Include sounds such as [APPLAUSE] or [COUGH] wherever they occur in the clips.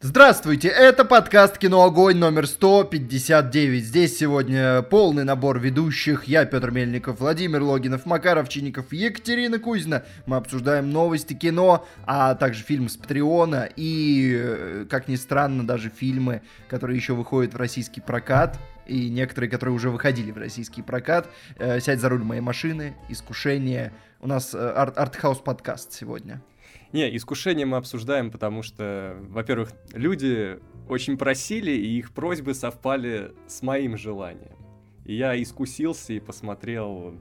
Здравствуйте, это подкаст «Кино Огонь» номер 159. Здесь сегодня полный набор ведущих. Я, Петр Мельников, Владимир Логинов, Макаров Чинников, Екатерина Кузина. Мы обсуждаем новости кино, а также фильмы с Патреона и, э, как ни странно, даже фильмы, которые еще выходят в российский прокат и некоторые, которые уже выходили в российский прокат. Э, «Сядь за руль моей машины», «Искушение». У нас э, арт- артхаус подкаст сегодня. Не, искушение мы обсуждаем, потому что, во-первых, люди очень просили, и их просьбы совпали с моим желанием. И я искусился и посмотрел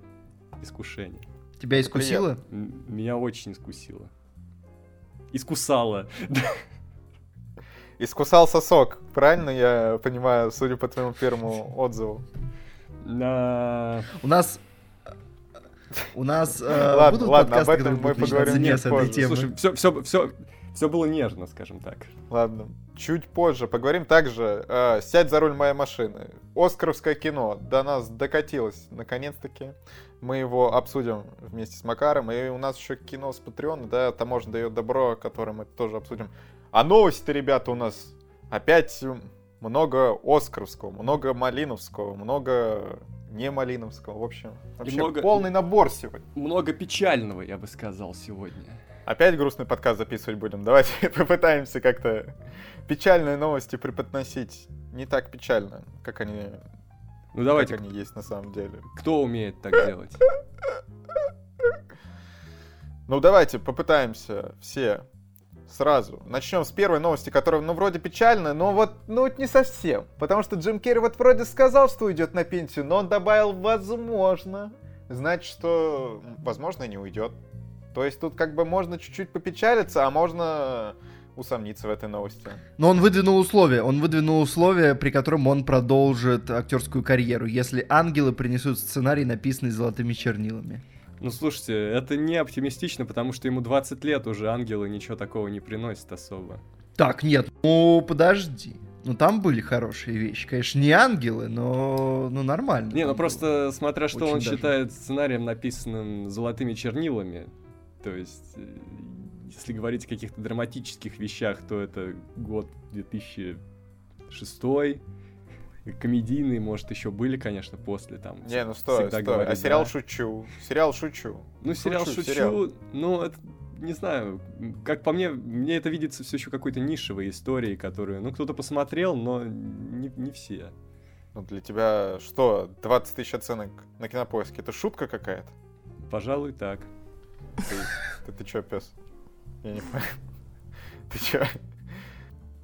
искушение. Тебя искусило? Меня очень искусило. Искусало. Искусал сосок, правильно я понимаю, судя по твоему первому отзыву? На- У нас... У нас э, Ладно, будут ладно, подкасты, об этом мы поговорим не с этой темы. Слушай, все, все, все, все было нежно, скажем так. Ладно, чуть позже поговорим. Также э, «Сядь за руль моей машины». Оскаровское кино до нас докатилось, наконец-таки. Мы его обсудим вместе с Макаром. И у нас еще кино с Патреона, да, таможня дает добро, которое мы тоже обсудим. А новости, ребята, у нас опять много Оскаровского, много Малиновского, много не Малиновского. В общем, вообще много- полный набор сегодня. Много печального, я бы сказал, сегодня. Опять грустный подкаст записывать будем. Давайте [LAUGHS] попытаемся как-то печальные новости преподносить не так печально, как они, Ну давайте, как они есть на самом деле. кто умеет так [LAUGHS] делать? Ну давайте попытаемся все сразу. Начнем с первой новости, которая, ну, вроде печальная, но вот, ну, вот не совсем. Потому что Джим Керри вот вроде сказал, что уйдет на пенсию, но он добавил «возможно». Значит, что, возможно, и не уйдет. То есть тут как бы можно чуть-чуть попечалиться, а можно усомниться в этой новости. Но он выдвинул условия. Он выдвинул условия, при котором он продолжит актерскую карьеру, если ангелы принесут сценарий, написанный золотыми чернилами. Ну слушайте, это не оптимистично, потому что ему 20 лет уже ангелы ничего такого не приносят особо. Так, нет, ну подожди. Ну там были хорошие вещи. Конечно, не ангелы, но ну, нормально. Не, ну просто смотря что Очень он даже. считает сценарием, написанным золотыми чернилами. То есть, э, если говорить о каких-то драматических вещах, то это год 2006 Комедийные, может, еще были, конечно, после там. Не, ну стой, стой. говорю, а сериал да. «Шучу». Сериал «Шучу». Ну, сериал Шучу, сериал. ну, это, не знаю, как по мне, мне это видится все еще какой-то нишевой историей, которую, ну, кто-то посмотрел, но не, не все. Ну, для тебя что, 20 тысяч оценок на кинопоиске? Это шутка какая-то? Пожалуй, так. Ты, ты, ты чё, пес? Я не понимаю. [LAUGHS] Ты чё?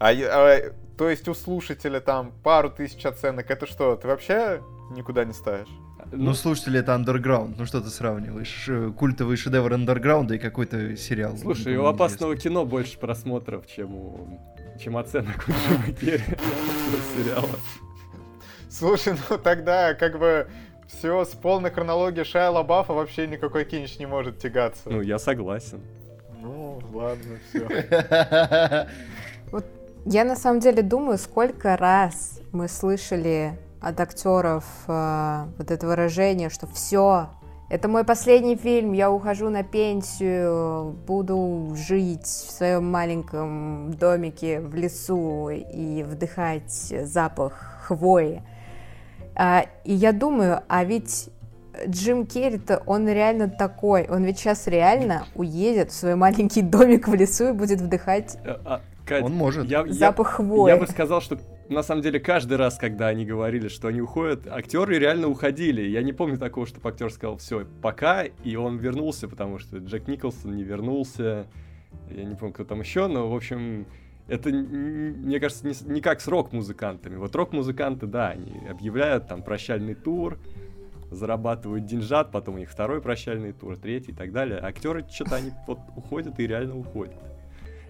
А, а, то есть у слушателя там пару тысяч оценок, это что, ты вообще никуда не ставишь? Ну, слушатели, это андерграунд. Ну что ты сравниваешь? Культовый шедевр андерграунда и какой-то сериал. Слушай, Никому у опасного кино больше просмотров, чем у чем оценок у Джима [LAUGHS] Керри сериала. Слушай, ну тогда как бы все с полной хронологией Шая Лабафа вообще никакой кинч не может тягаться. Ну, я согласен. Ну, ладно, все. [LAUGHS] Я на самом деле думаю, сколько раз мы слышали от актеров э, вот это выражение, что все, это мой последний фильм, я ухожу на пенсию, буду жить в своем маленьком домике в лесу и вдыхать запах хвои. А, и я думаю, а ведь Джим Керри-то, он реально такой. Он ведь сейчас реально уедет в свой маленький домик в лесу и будет вдыхать А, а, Кать, Он может. Я, я- запах хвои. Я бы сказал, что на самом деле каждый раз, когда они говорили, что они уходят, актеры реально уходили. Я не помню такого, чтобы актер сказал все, пока, и он вернулся, потому что Джек Николсон не вернулся. Я не помню, кто там еще, но, в общем, это, мне кажется, не, не как с рок-музыкантами. Вот рок-музыканты, да, они объявляют там прощальный тур, зарабатывают деньжат, потом у них второй прощальный тур, третий и так далее. А актеры что-то они вот уходят и реально уходят.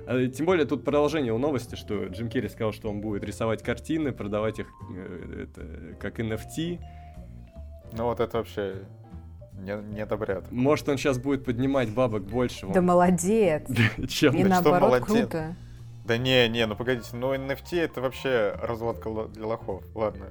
А, Тем более тут продолжение у новости, что Джим Керри сказал, что он будет рисовать картины, продавать их э, это, как NFT. Ну вот это вообще не, не одобряют. Может, он сейчас будет поднимать бабок больше, Да молодец. [LAUGHS] чем... И наоборот, круто. Да не, не, ну погодите, ну NFT это вообще разводка для лохов, ладно.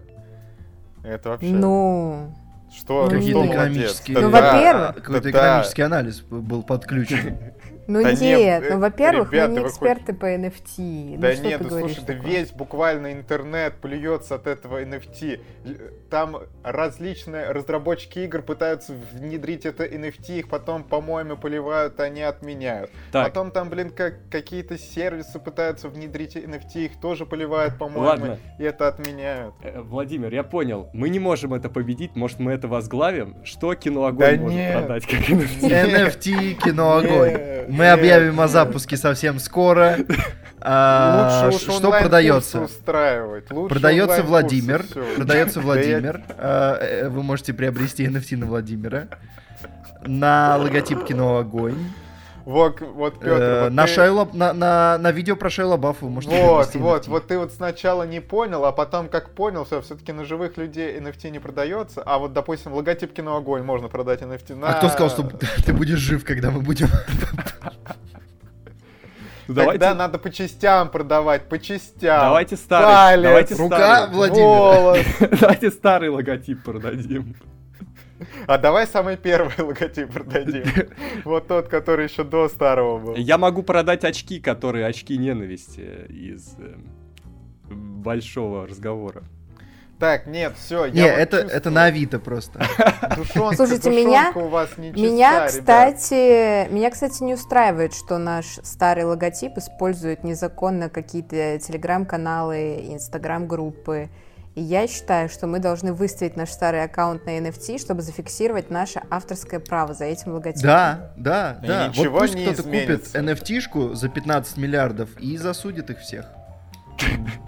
Это вообще... Ну, что, Какие-то экономические... Ну, во-первых- Какой-то экономический анализ был подключен. [LAUGHS] Ну Да нет, нет, ну э, во-первых, ребята, мы не эксперты по NFT. Да ну, что нет, ты ну говоришь слушай, да такое? весь буквально интернет плюется от этого NFT. Там различные разработчики игр пытаются внедрить это NFT, их потом, по-моему, поливают, они отменяют. Так, Потом там, блин, как какие-то сервисы пытаются внедрить NFT, их тоже поливают, по-моему, Ладно. и это отменяют. э, Владимир, я понял. Мы не можем это победить. Может, мы это возглавим? Что кино огонь Да может нет. продать как NFT? NFT, кино огонь. Нет, Мы нет, объявим о запуске совсем скоро. [LAUGHS] А, Лучше Что продается? устраивать. Лучше Продается Владимир. [LAUGHS] Продается Владимир. А, э, Вы можете приобрести NFT на Владимира. На логотип кино огонь. Вот, вот, Петр, Э, вот на, ты- Шайла, на, на, на видео про Шайла Баффа вы можете Вот, вот, NFT. вот ты вот сначала не понял, а потом как понял, все, все-таки на живых людей NFT не продается, а вот, допустим, логотип кино огонь можно продать NFT на... А кто сказал, что [LAUGHS] ты будешь жив, когда мы будем... Ну, Тогда давайте, надо по частям продавать, по частям. давайте старый. Палец, давайте рука, старый. Владимир. волос. [LAUGHS] Давайте старый логотип продадим. А давай самый первый [LAUGHS] логотип продадим. Вот тот, который еще до старого был. Я могу продать очки, которые очки ненависти из э, большого разговора. Так, нет, все, Не, это, это на Авито просто. [LAUGHS] Душонка, Слушайте, душонка меня- у вас не чиста, Меня, ребят. кстати, меня, кстати, не устраивает, что наш старый логотип использует незаконно какие-то телеграм-каналы, инстаграм-группы. И я считаю, что мы должны выставить наш старый аккаунт на NFT, чтобы зафиксировать наше авторское право за этим логотипом. Да, да, И да. ничего вот пусть не кто-то купит. NFT-шку за 15 миллиардов и засудит их всех.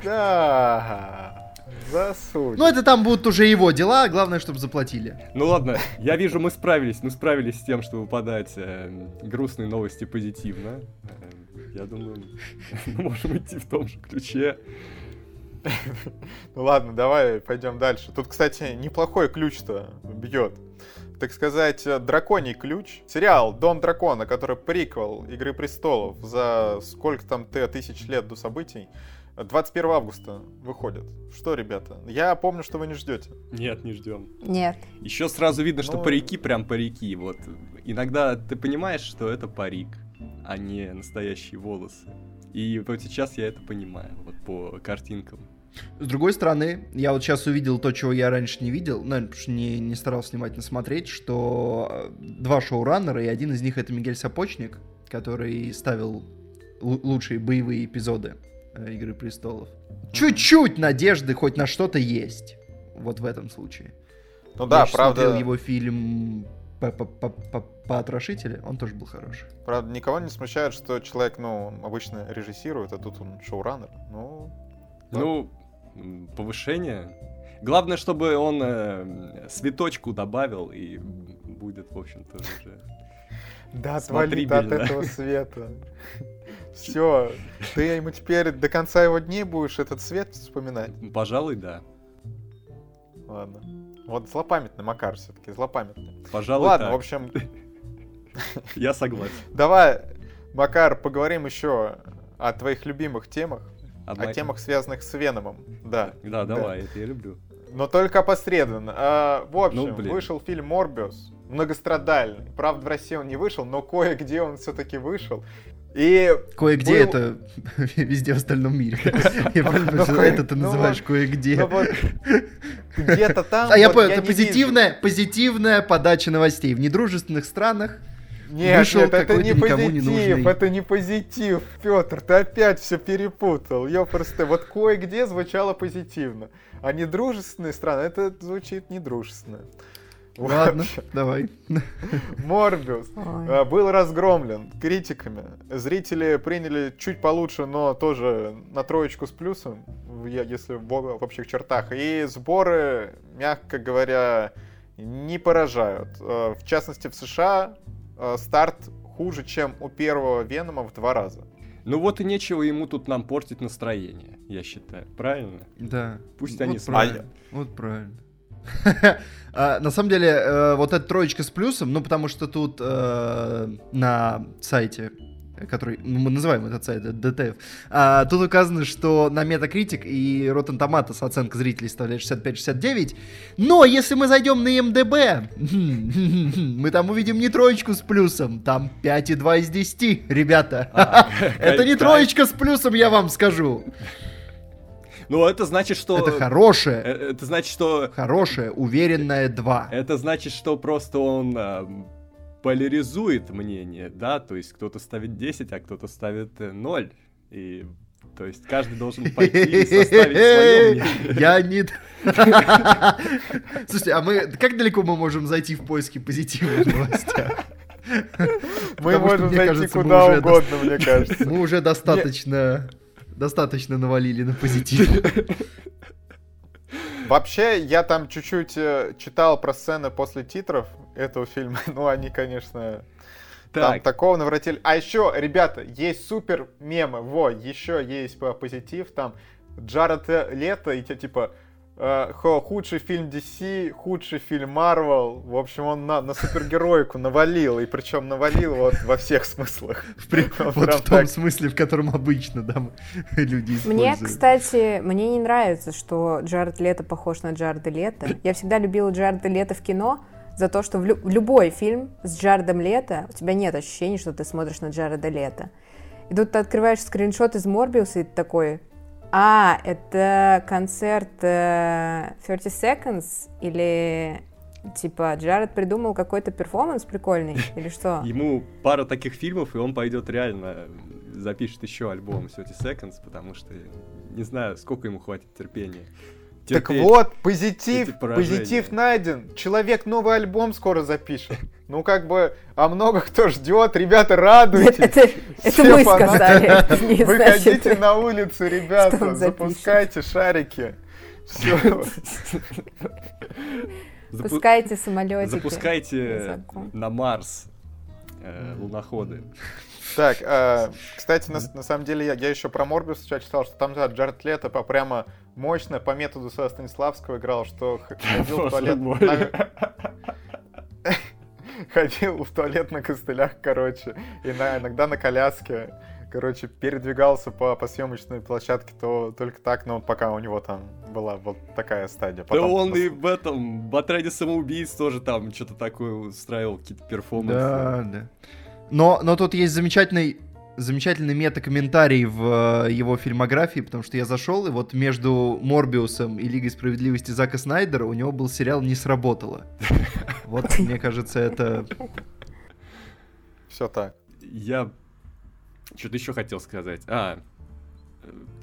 Да, засудь. Ну, это там будут уже его дела, главное, чтобы заплатили. Ну ладно, я вижу, мы справились. Мы справились с тем, чтобы подать э, грустные новости позитивно. Э, Я думаю, [LAUGHS] мы можем идти в том же ключе. Ну ладно, давай пойдем дальше. Тут, кстати, неплохой ключ-то бьет. Так сказать, э, драконий ключ. Сериал Дом дракона, который приквел Игры престолов за сколько там Т тысяч лет до событий. 21 августа выходит. Что, ребята? Я помню, что вы не ждете. Нет, не ждем. Нет. Еще сразу видно, что Ну- парики прям парики. Вот иногда ты понимаешь, что это парик, а не настоящие волосы. И вот сейчас я это понимаю, вот по картинкам. С другой стороны, я вот сейчас увидел то, чего я раньше не видел, ну, потому что не, не старался внимательно смотреть, что э, два шоураннера, и один из них это Мигель Сапочник, который ставил лу- лучшие боевые эпизоды э, Игры престолов. Чуть-чуть надежды хоть на что-то есть. Вот в этом случае. Ну да, я щас правда, смотрел его фильм по- по- по- по- «Потрошители», он тоже был хороший. правда, никого не смущает, что человек, ну, обычно режиссирует, а тут он шоураннер. Ну, Да. Ну, повышение. Главное, чтобы он э, светочку добавил, и будет, в общем-то, уже... Да, отвали от этого [LAUGHS] света. Все, ты ему теперь до конца его дней будешь этот свет вспоминать. Пожалуй, да. Ладно. Вот злопамятный Макар все-таки, злопамятный. Пожалуй, Ладно, так. в общем, [LAUGHS] Я согласен. давай, Макар, поговорим еще о твоих любимых темах, А о темах, связанных с Веномом. Да. Да, давай, это я люблю. Но только опосредованно. А, в общем, Ну, блин. вышел фильм Морбиус, многострадальный. Правда, в России он не вышел, но кое-где он все-таки вышел. И Кое-где Был- это [LAUGHS] везде в остальном мире. Я [LAUGHS] правильно Ну, это ты ну называешь кое-где. ну где-то [LAUGHS] там... А я понял, это позитивная, позитивная подача новостей. В недружественных странах Нет, Вышел нет, это не не позитив, нужный. это не позитив, Петр, ты опять все перепутал. Я просто вот кое-где звучало позитивно, а недружественные страны, это звучит недружественно. Ладно, давай. Морбиус Ой. э, был разгромлен критиками. Зрители приняли чуть получше, но тоже на троечку с плюсом, если в, общих чертах. И сборы, мягко говоря, не поражают. Э, В частности, в США э, старт хуже, чем у первого Венома в два раза. Ну вот и нечего ему тут нам портить настроение, я считаю. Правильно? Да. Пусть Вот они правильно. Вот правильно. [LAUGHS] А, На самом деле, э, вот эта троечка с плюсом, ну, потому что тут э, на сайте который, ну, мы называем этот сайт, DTF, а, тут указано, что на Metacritic и Rotten Tomatoes оценка зрителей составляет 65-69, но если мы зайдем на MDB, [LAUGHS] мы там увидим не троечку с плюсом, там 5,2 из 10, ребята. А, [LAUGHS] Это не троечка с плюсом, я вам скажу. Ну, это значит, что... Это хорошее, Э, Это значит, что... хорошее, уверенное 2. Это значит, что просто он а, поляризует мнение, да? То есть кто-то ставит 10, а кто-то ставит э, 0. И... То есть каждый должен пойти и составить свое мнение. Я не... [LAUGHS] Слушайте, а мы... Как далеко мы можем зайти в поиски позитива в новостях? Мы Потому можем зайти кажется, куда угодно, мне кажется. Мы уже достаточно... Достаточно навалили на позитив. [LAUGHS] Вообще, я там чуть-чуть э, читал про сцены после титров этого фильма. [LAUGHS] Ну, они, конечно, там Так, такого наворотили. А еще, ребята, есть супер мемы. Во, еще есть по- позитив. Там Джаред Лето и те, типа худший фильм DC, худший фильм Marvel. В общем, он на, на супергероику навалил. И причем навалил вот во всех смыслах. [LAUGHS] Вот прям в том так. смысле, в котором обычно, да, [LAUGHS] люди Мне, используют. кстати, мне не нравится, что Джаред Лето похож на Джареда Лето. Я всегда любила Джареда Лето в кино за то, что в, лю- любой фильм с Джаредом Лето у тебя нет ощущения, что ты смотришь на Джареда Лето. И тут ты открываешь скриншот из Морбиуса, и ты такой, а, это концерт э, 30 Seconds или типа Джаред придумал какой-то перформанс прикольный [LAUGHS] или что? ему пара таких фильмов, и он пойдет реально запишет еще альбом 30 Seconds, потому что не знаю, сколько ему хватит терпения. Так вот, позитив, позитив найден. Человек новый альбом скоро запишет. Ну, как бы, а много кто ждет. Ребята, радуйтесь. Это, это мы фанаты. сказали, [LAUGHS] не Выходите значит- на улицу, ребята, запускайте шарики. Все. Запу- Пускайте самолетики. Запускайте на Марс э, луноходы. Так, э, [LAUGHS] кстати, на, на самом деле, я, я еще про Морбиус сейчас читал, что там да, Джаред Лето по прямо мощно по методу со Станиславского играл, что [LAUGHS] ходил в туалет... на- [LAUGHS] Ходил в туалет на костылях, короче, и на- иногда на коляске. Короче, передвигался по, по съемочной площадке, то только так, но пока у него там была вот такая стадия. Да Потом он пос- и в этом, в отряде самоубийц тоже там что-то такое устраивал, какие-то перформансы. Да, да. Но, но тут есть замечательный, замечательный мета-комментарий в э, его фильмографии, потому что я зашел, и вот между Морбиусом и Лигой Справедливости Зака Снайдера у него был сериал «Не сработало». [LAUGHS] Вот, мне кажется, это... Все так. Я что-то еще хотел сказать. А,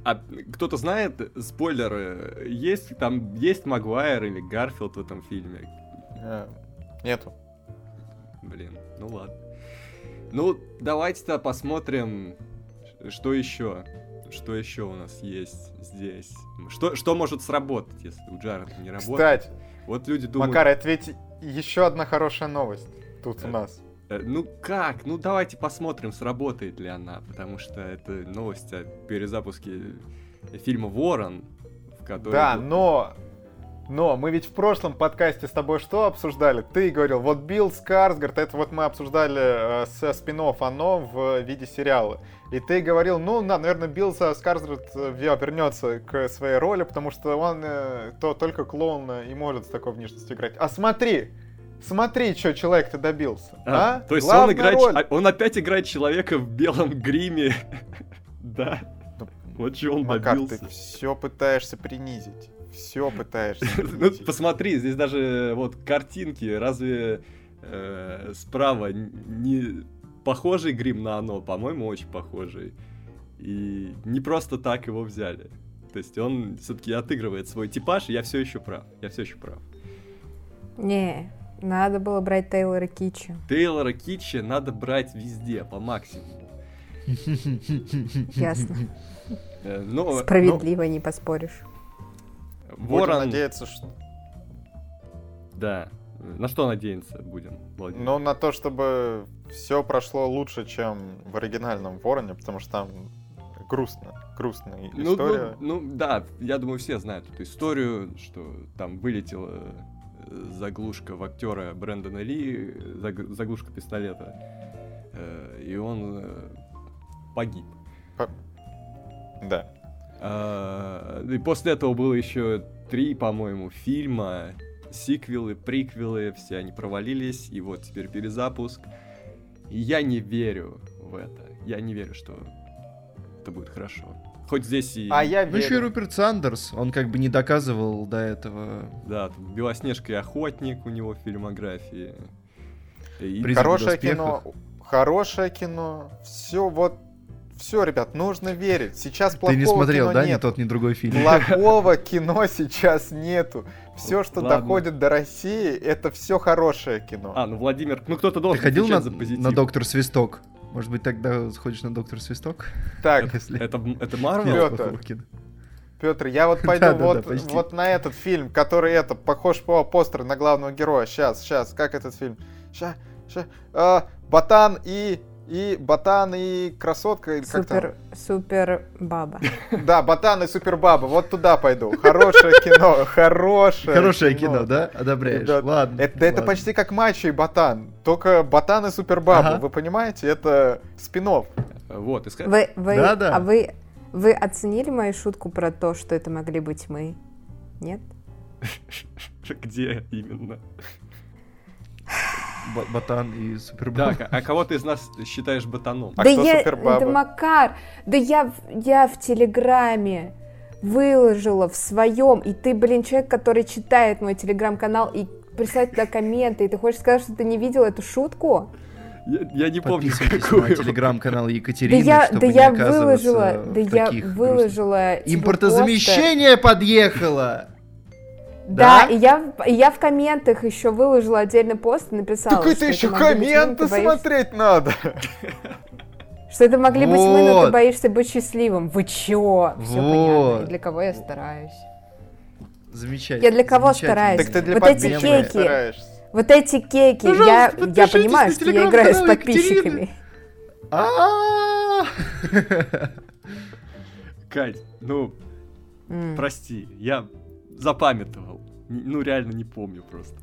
а кто-то знает, спойлеры, есть там, есть Магуайр или Гарфилд в этом фильме? Э, Нету. Блин, ну ладно. Ну, давайте-то посмотрим, что еще. Что еще у нас есть здесь? Что, что может сработать, если у Джареда не работает? Кстати, Вот люди думают... Макар, это ведь еще одна хорошая новость тут у Э, нас. э, Ну как? Ну давайте посмотрим, сработает ли она, потому что это новость о перезапуске фильма «Ворон», в котором... Да, но... Но мы ведь в прошлом подкасте с тобой что обсуждали? Ты говорил, вот Билл Скарсгард, это вот мы обсуждали э, со спин оно в виде сериала. И ты говорил, ну, на- наверное, Билл Скарсгард э, ве- вернется к своей роли, потому что он э, то, только клоун э, и может с такой внешностью играть. А смотри, смотри, что человек-то добился. А? А, То есть Главная он играет... роль. Он опять играет человека в белом гриме. [LAUGHS] Да. Ну, Вот что он Макар, ты добился. все пытаешься принизить. Все пытаешься [LAUGHS] Ну, посмотри, здесь даже вот картинки, разве э, справа не похожий грим на оно? По-моему, очень похожий. И не просто так его взяли. То есть он все-таки отыгрывает свой типаж, и я все еще прав. Я все еще прав. Не, надо было брать Тейлора Китча. Тейлора Китча надо брать везде, по максимуму. Ясно. Э, Но Справедливо, не поспоришь. Будем Ворон, надеяться, что... да. На что надеяться будем, Владимир? Ну, на то, чтобы все прошло лучше, чем в оригинальном Вороне, потому что там грустно, грустная Ну, ну, история. ну, да, я думаю, все знают эту историю, что там вылетела э, заглушка в актера Брэндона Ли, заг- заглушка пистолета, э, и он э, погиб. Да. А, И после этого было еще три, по-моему, фильма, сиквелы, приквелы, все они провалились, и вот теперь перезапуск. И я не верю в это. Я не верю, что это будет хорошо. Хоть здесь и... А я Ну еще и верю. Руперт Сандерс, он как бы не доказывал до этого. Да, там Белоснежка и Охотник у него в фильмографии. И- Хорошее кино. Хорошее кино. Все вот... Все, ребят, нужно верить. Сейчас Ты плохого не смотрел, кино да, ни нету. тот, ни другой фильм? Плохого кино сейчас нету. Все, что Ладно. доходит до России, это все хорошее кино. А, ну Владимир, ну кто-то Ты должен ходил на, за позитив. на Доктор Свисток? Может быть, тогда сходишь на Доктор Свисток? Так, [LAUGHS] Если Это, это нет Марвел? Кино. Петр, я вот [LAUGHS] пойду Да-да-да, вот, почти. вот на этот фильм, который это, похож по постеру на главного героя. Сейчас, сейчас, как этот фильм? Ща, ща. А, Ботан и... И Ботан и красотка, или как там? Супер, супер баба. [LAUGHS] Да, Ботан и Супербаба, вот туда пойду. Хорошее кино, хорошее Хорошее кино, да? Одобряешь? Ладно. Это, да почти как Мачо и Ботан. Только Ботан и Супербаба, Ага. вы понимаете? Это спин Вот, иска- Вы, вы, Да-да. а вы, вы оценили мою шутку про то, что это могли быть мы? Нет? [LAUGHS] Где именно? Ботан и Да, Супербоб. к- а кого ты из нас считаешь ботаном? А да кто я, Супербаба? да Макар, да я, в- я в Телеграме выложила в своем, и ты, блин, человек, который читает мой Телеграм-канал и присылает туда комменты, и ты хочешь сказать, что ты не видел эту шутку? Я, я не помню, какую. на телеграм-канал Да Екатерины, я, чтобы да не я выложила, в да я выложила. Импортозамещение подъехало! Да, Да? и я, в- и я в комментах еще выложила отдельный пост и написала, Так это еще комменты смотреть надо. Что это могли быть мы, но Вот. ты боишься быть счастливым. Вы чё? Все понятно. Вот. И для кого я стараюсь? Замечательно. Я для кого стараюсь? Так ты для Вот эти стараешься. Вот эти кейки, я, я понимаю, что я играю с подписчиками. Кать, ну, прости, я запамятовал. Ну, реально не помню просто.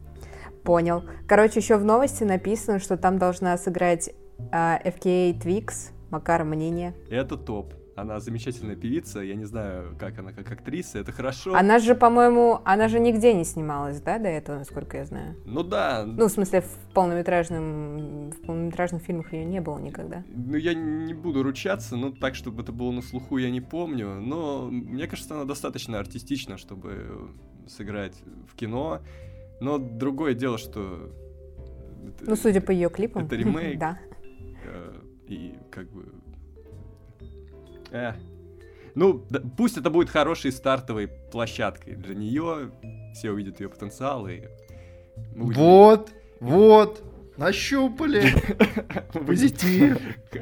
Понял. Короче, еще в новости написано, что там должна сыграть а, FKA Twix, Макар мнение. Это топ. Она замечательная певица, я не знаю, как она как актриса, это хорошо. Она же, по-моему, она же нигде не снималась, да, до этого, насколько я знаю? Ну да, Ну, в смысле, в полнометражном, в полнометражных фильмах ее не было никогда. Ну, я не буду ручаться, ну, так, чтобы это было на слуху, я не помню. Но мне кажется, она достаточно артистична, чтобы сыграть в кино. Но другое дело, что... это- Ну, судя по ее клипам. Это ремейк. [LAUGHS] Да. э, И как бы... Э. Ну, да, пусть это будет хорошей стартовой площадкой для нее. Все увидят ее потенциал и... Вот, вот, нащупали. [LAUGHS] Позитив.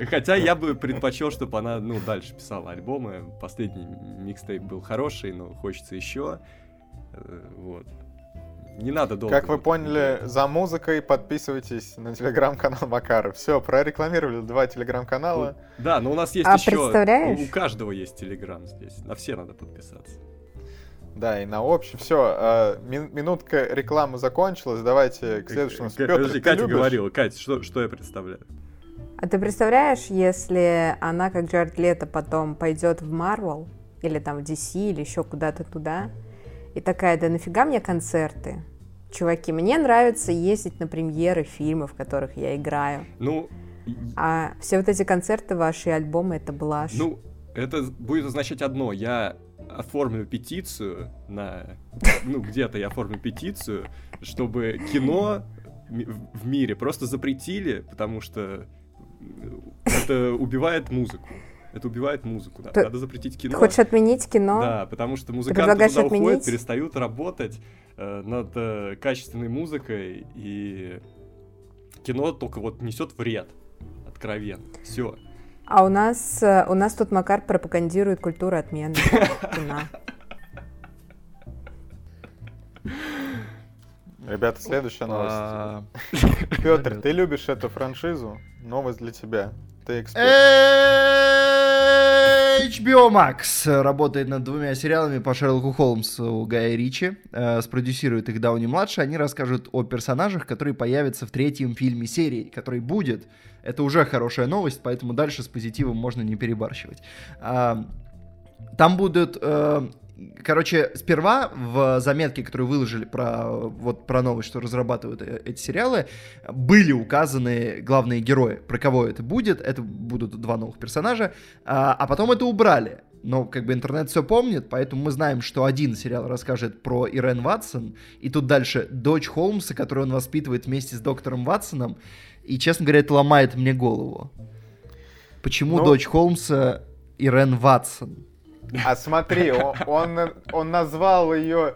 Хотя я бы предпочел, чтобы она, ну, дальше писала альбомы. Последний микстейп был хороший, но хочется еще. Э, Вот. Не надо долго. Как вы поняли, за музыкой подписывайтесь на телеграм-канал Макара. Все, прорекламировали два телеграм-канала. Да, но у нас есть А еще... представляешь? У, каждого есть телеграм здесь. На все надо подписаться. Да, и на общем. Все, минутка рекламы закончилась. Давайте к следующему. Петр, Подожди, ты Катя любишь? говорила. Катя, что, что я представляю? А ты представляешь, если она, как Джаред Лето, потом пойдет в Марвел, или там в DC, или еще куда-то туда, и такая, да нафига мне концерты? Чуваки, мне нравится ездить на премьеры фильмов, в которых я играю. Ну, и- А все вот эти концерты, ваши альбомы, это блажь. ну, это будет означать одно. Я оформлю петицию на... Ну, где-то я оформлю петицию, чтобы кино в мире просто запретили, потому что это убивает музыку. Это убивает музыку, да. Ты- Надо запретить Ты кино. хочешь отменить кино? Да, потому что музыканты туда уходят, отменить? перестают работать э, над э, качественной музыкой, и кино только вот несет вред. Откровенно. Все. А у нас, э, у нас тут Макар пропагандирует культуру отмены кино. Ребята, следующая новость. А, Петр, ты любишь эту франшизу? Новость для тебя. Э, HBO Max работает над двумя сериалами по Шерлоку Холмсу Гая Ричи. Э, спродюсирует их Дауни-младший. Они расскажут о персонажах, которые появятся в третьем фильме серии, который будет. Это уже хорошая новость, поэтому дальше с позитивом можно не перебарщивать. А, там будут э, короче, сперва в заметке, которую выложили про, вот, про новость, что разрабатывают э, эти сериалы, были указаны главные герои, про кого это будет, это будут два новых персонажа, а, а потом это убрали. Но как бы интернет все помнит, поэтому мы знаем, что один сериал расскажет про Ирен Ватсон, и тут дальше дочь Холмса, которую он воспитывает вместе с доктором Ватсоном, и, честно говоря, это ломает мне голову. Почему Ну- дочь Холмса Ирен Ватсон? А смотри, он, он, он назвал ее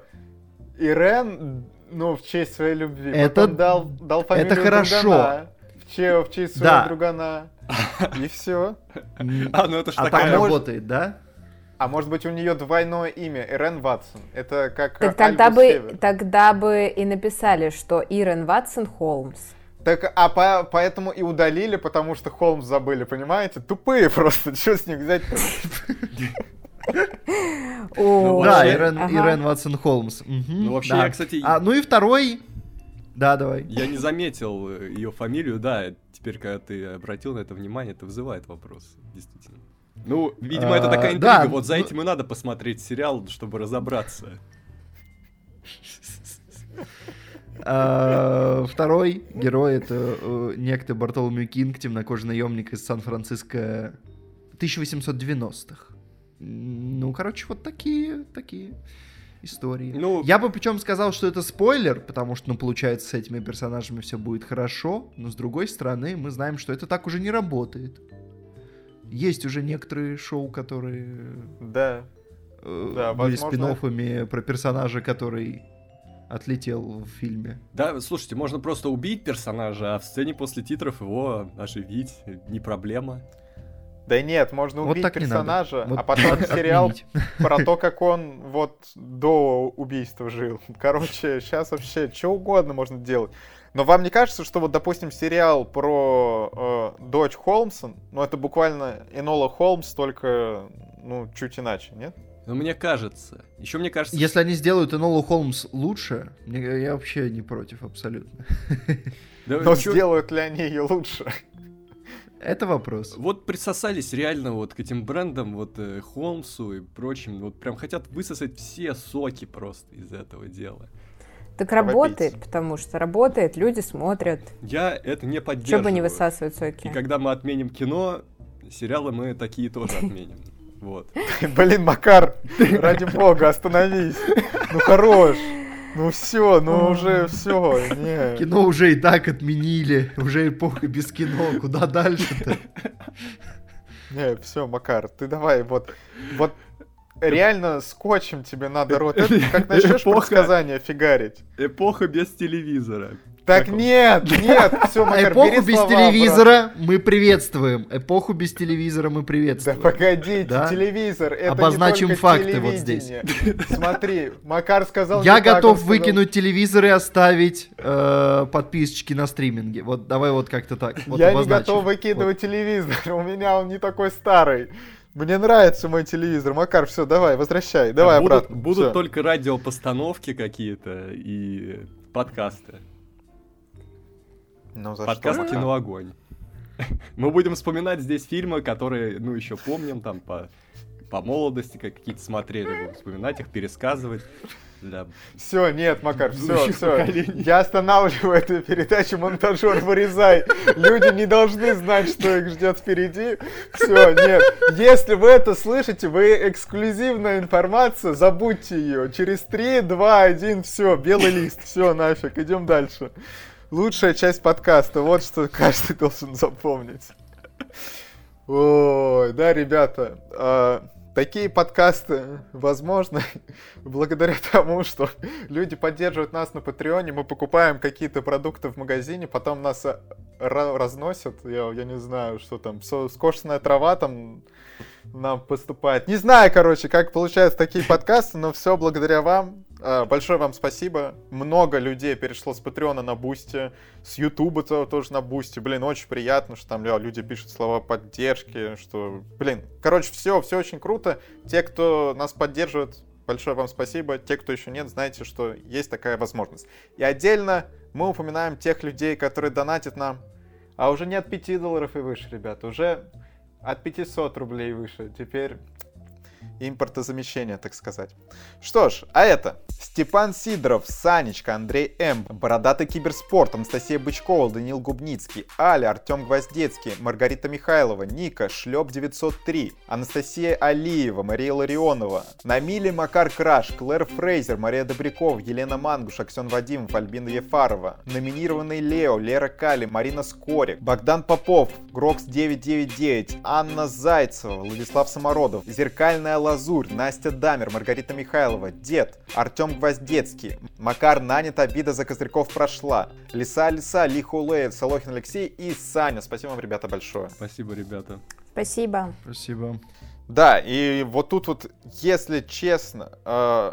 Ирен, ну, в честь своей любви. Это- Потом дал, дал фамилию это хорошо. другана, в, че- в честь своего Да. другана. И все. [LAUGHS] А, ну это ж А такая... так работает, да? А может быть у нее двойное имя, Ирен Ватсон. Это как Так тогда Альбус бы, Север. тогда бы и написали, что Ирен Ватсон Холмс. Так, а по- поэтому и удалили, потому что Холмс забыли, понимаете? Тупые просто, [LAUGHS] что с них взять [LAUGHS] Да, вообще- Ирен, Ватсон Холмс. Ну, вообще, я, кстати, А, ну и второй. Да, давай. я не заметил ее фамилию, да, теперь, когда ты обратил на это внимание, это вызывает вопрос, действительно. Ну, видимо, это А, такая интрига, да, вот за ну- этим и надо посмотреть сериал, чтобы разобраться. А, Второй герой это э, некто Бартоломью Кинг, темнокожий наемник из Сан-Франциско 1890-х. Ну, короче, вот такие, такие истории. Ну- Я бы причем сказал, что это спойлер, потому что, ну, получается, с этими персонажами все будет хорошо, но с другой стороны, мы знаем, что это так уже не работает. Есть уже некоторые шоу, которые Да. э, Да, были возможно. спин про персонажа, который отлетел в фильме. Да, слушайте, можно просто убить персонажа, а в сцене после титров его оживить, не проблема. Да нет, можно Вот убить не надо. персонажа, Вот а потом от- [LAUGHS] сериал отменить. [LAUGHS] про то, как он вот до убийства жил. Короче, сейчас вообще что угодно можно делать. Но вам не кажется, что вот, допустим, сериал про э, дочь Холмса, ну это буквально Энола Холмс, только, ну, чуть иначе, нет? Но мне кажется, еще мне кажется, Если они сделают Энолу Холмс лучше, я вообще не против абсолютно. да Но чё- сделают ли они ее лучше? Это вопрос. Вот присосались реально вот к этим брендам, вот э, Холмсу и прочим, вот прям хотят высосать все соки просто из этого дела. Так работает, потому что работает, люди смотрят. Я это не Че поддерживаю. бы не высасывать И соки. когда мы отменим кино, сериалы мы такие тоже отменим. [LAUGHS] Вот. Блин, Макар, ради бога, остановись. Ну хорош. Ну все, ну уже все. Не. Кино уже и так отменили, уже эпоха без кино, куда дальше-то? Не, все, Макар, ты давай, вот, вот реально скотчем тебе надо рот. Это как [LAUGHS] начнешь Эпоха. предсказания фигарить. Эпоха без телевизора. Так нет, нет, [LAUGHS] все, Макар, Эпоху бери без слова телевизора мы приветствуем. Эпоху без телевизора мы обратно. Да приветствуем. погодите, Да? телевизор, это Обозначим не факты вот здесь. [LAUGHS] Смотри, Макар сказал Я не так, готов сказал- выкинуть телевизор и оставить э, подписочки на стриминге. Вот давай вот как-то так. Вот Я не обозначим. готов выкидывать телевизор, [LAUGHS] у меня он не такой старый. Мне нравится мой телевизор. Макар, все, давай, возвращай, давай А будут, обратно. Будут Всё. только радиопостановки какие-то и подкасты. Ну, за Подкаст что? «Кино Огонь». [LAUGHS] Мы будем вспоминать здесь фильмы, которые, ну, еще помним, там, по, по молодости как какие-то смотрели, будем вспоминать их, пересказывать. для- Все, нет, Макар, все, все. Я останавливаю эту передачу, монтажер, вырезай. Люди не должны знать, что их ждет впереди. Все, нет. Если вы это слышите, вы эксклюзивная информация, забудьте ее. Через 3, 2, 1, все, белый лист. Все, нафиг, идем дальше. Лучшая часть подкаста, вот что каждый должен запомнить. Ой, да, ребята, а, такие подкасты возможны [LAUGHS] благодаря тому, что люди поддерживают нас на Патреоне, мы покупаем какие-то продукты в магазине, потом нас ра- разносят, я, я не знаю, что там, скошенная трава там нам поступает. Не знаю, короче, как получаются такие [LAUGHS] подкасты, но все благодаря вам. А, большое вам спасибо. Много людей перешло с Патреона на Бусти, с Ютуба тоже на Boosty. Блин, очень приятно, что там люди пишут слова поддержки, что, блин, короче, все, все очень круто. Те, кто нас поддерживает, большое вам спасибо. Те, кто еще нет, знаете, что есть такая возможность. И отдельно мы упоминаем тех людей, которые донатят нам. А уже не от 5 долларов и выше, ребята, уже от 500 рублей выше. Теперь импортозамещения, так сказать. Что ж, а это Степан Сидоров, Санечка, Андрей М, Бородатый Киберспорт, Анастасия Бычкова, Данил Губницкий, Аля, Артем Гвоздецкий, Маргарита Михайлова, Ника, Шлеп 903, Анастасия Алиева, Мария Ларионова, Намили Макар Краш, Клэр Фрейзер, Мария Добряков, Елена Мангуш, Аксен Вадимов, Альбина Ефарова, номинированный Лео, Лера Кали, Марина Скорик, Богдан Попов, Грокс 999, Анна Зайцева, Владислав Самородов, Зеркальная Лазурь, Настя Дамер, Маргарита Михайлова, Дед, Артем Гвоздецкий, Макар Нанят, обида за козырьков прошла, Лиса Лиса, Лихулеев, Солохин Алексей и Саня. Спасибо вам, ребята, большое. Спасибо, ребята. Спасибо. Спасибо. Да, и вот тут вот, если честно, э,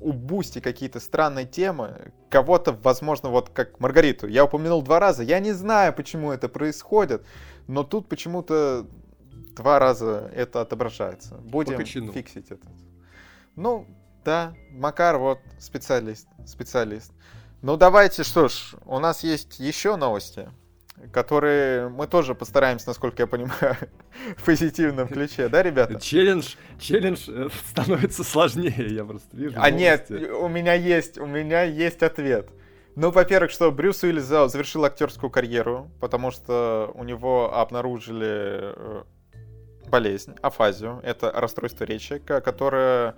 у Boosty какие-то странные темы, кого-то, возможно, вот как Маргариту, я упомянул два раза, я не знаю, почему это происходит, но тут почему-то два раза это отображается. Будем фиксить это. Ну, да, Макар вот специалист, специалист. Ну давайте, что ж, у нас есть еще новости, которые мы тоже постараемся, насколько я понимаю, [LAUGHS] в позитивном ключе, да, ребята? Челлендж, челлендж э, становится сложнее, я просто вижу. А новости. нет, у меня есть, у меня есть ответ. Ну, во-первых, что Брюс Уиллис завершил актерскую карьеру, потому что у него обнаружили э, болезнь, афазию. Это расстройство речи, которое,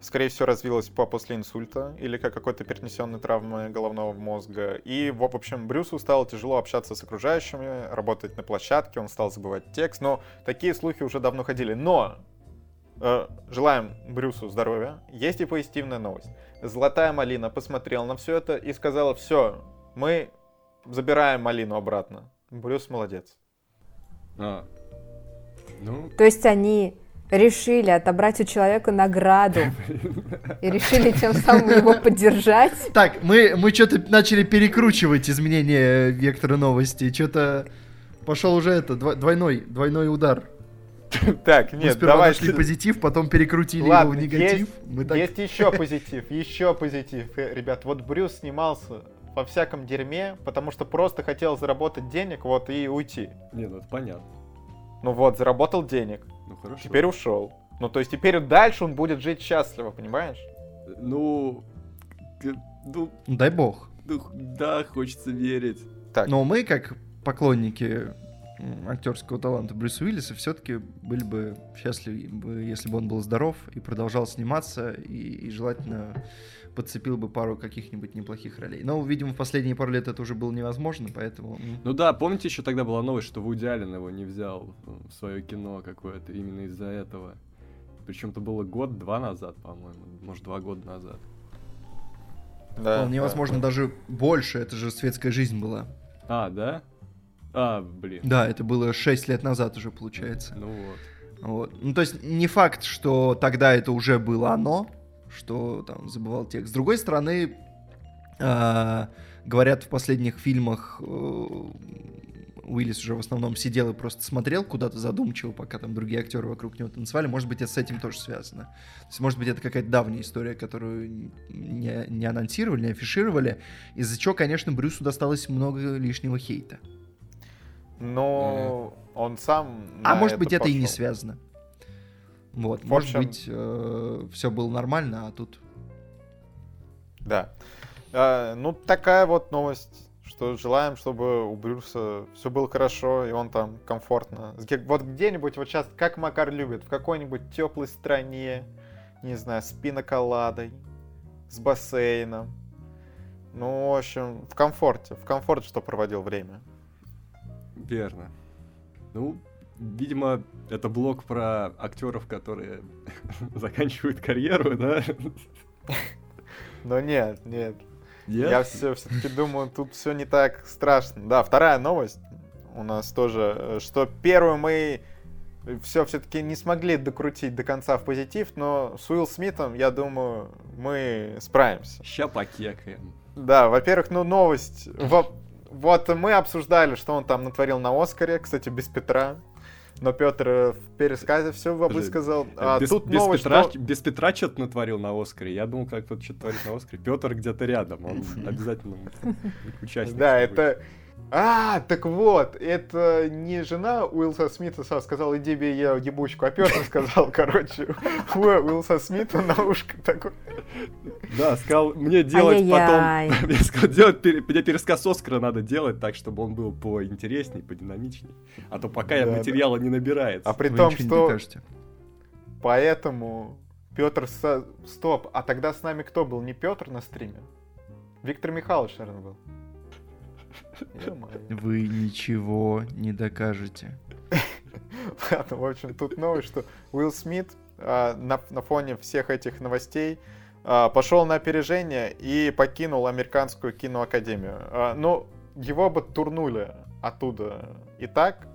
скорее всего, развилось по после инсульта или как какой-то перенесенной травмы головного мозга. И, в общем, Брюсу стало тяжело общаться с окружающими, работать на площадке, он стал забывать текст. Но такие слухи уже давно ходили. Но э, желаем Брюсу здоровья. Есть и позитивная новость. Золотая малина посмотрела на все это и сказала, все, мы забираем малину обратно. Брюс молодец. А, ну... То есть они решили отобрать у человека награду и решили тем самым его поддержать. Так, мы, мы что-то начали перекручивать изменения вектора новости. Что-то пошел уже это, двойной, двойной удар. [LAUGHS] Так, нет, Мы сперва давай... нашли позитив, потом перекрутили Ладно, его в негатив. Есть, Мы так... есть еще позитив, еще позитив. Э, ребят, вот Брюс снимался во всяком дерьме, потому что просто хотел заработать денег, вот, и уйти. Не, ну это понятно. Ну вот, заработал денег. Ну хорошо. Теперь ушел. Ну то есть теперь дальше он будет жить счастливо, понимаешь? Ну, ну, дай бог. Ну, да, хочется верить. Так. Но мы, как поклонники актерского таланта Брюса Уиллиса, все-таки были бы счастливы, если бы он был здоров и продолжал сниматься, и, и желательно подцепил бы пару каких-нибудь неплохих ролей. Но, видимо, в последние пару лет это уже было невозможно, поэтому... Ну да, помните, еще тогда была новость, что Вуди Аллен его не взял в свое кино какое-то именно из-за этого. Причем это было год-два назад, по-моему, может, два года назад. Да, Вполне да. возможно, даже больше, это же светская жизнь была. А, да? А, блин. Да, это было 6 лет назад уже, получается. Ну вот. Вот. Ну, то есть не факт, что тогда это уже было оно, что там забывал текст. С другой стороны, э, говорят, в последних фильмах э, Уиллис уже в основном сидел и просто смотрел куда-то задумчиво, пока там другие актеры вокруг него танцевали. Может быть, это с этим тоже связано. То есть, может быть, это какая-то давняя история, которую не, не анонсировали, не афишировали, из-за чего, конечно, Брюсу досталось много лишнего хейта. Но mm. он сам. А может быть, это пошел. и не связано. Вот, в общем... может быть, э, все было нормально, а тут... Да. Э, ну, такая вот новость, что желаем, чтобы у Брюса все было хорошо, и он там комфортно. Вот где-нибудь, вот сейчас, как Макар любит, в какой-нибудь теплой стране, не знаю, с пиноколадой, с бассейном. Ну, в общем, в комфорте, в комфорте, что проводил время. Верно. Ну, видимо, это блог про актеров, которые [LAUGHS] заканчивают карьеру, да? Но нет, нет. Нет? Я все, все-таки думаю, тут все не так страшно. Да, вторая новость у нас тоже, что первую мы все все-таки не смогли докрутить до конца в позитив, но с Уилл Смитом, я думаю, мы справимся. Ща покекаем. Да, во-первых, ну новость. Во- Вот мы обсуждали, что он там натворил на Оскаре, кстати, без Петра. Но Петр э, в пересказе все высказал. А без, тут без новость, Петра, что- без Петра что-то натворил на Оскаре. Я думал, как тут что-то творит на Оскаре. Петр где-то рядом, он [LAUGHS] обязательно участник. Да, будет. это... А, так вот, это не жена Уилса Смита сказала, иди бей я ебучку, а Петр сказал, [LAUGHS] короче, у Уилса Смита на ушко такой. Да, сказал, мне делать Ай-яй-яй. потом... [LAUGHS] Я сказал, делать, мне пересказ Оскара надо делать так, чтобы он был поинтересней, подинамичней. А то пока я да. материала не набирается. А при Вы том, что поэтому Петр... со- Стоп, а тогда с нами кто был? Не Петр на стриме? Виктор Михайлович, наверное, был. Вы ничего не докажете. [LAUGHS] Ладно, в общем, тут новость, что Уилл Смит а, на, на фоне всех этих новостей а, пошел на опережение и покинул американскую киноакадемию. А, ну, его бы турнули оттуда и так,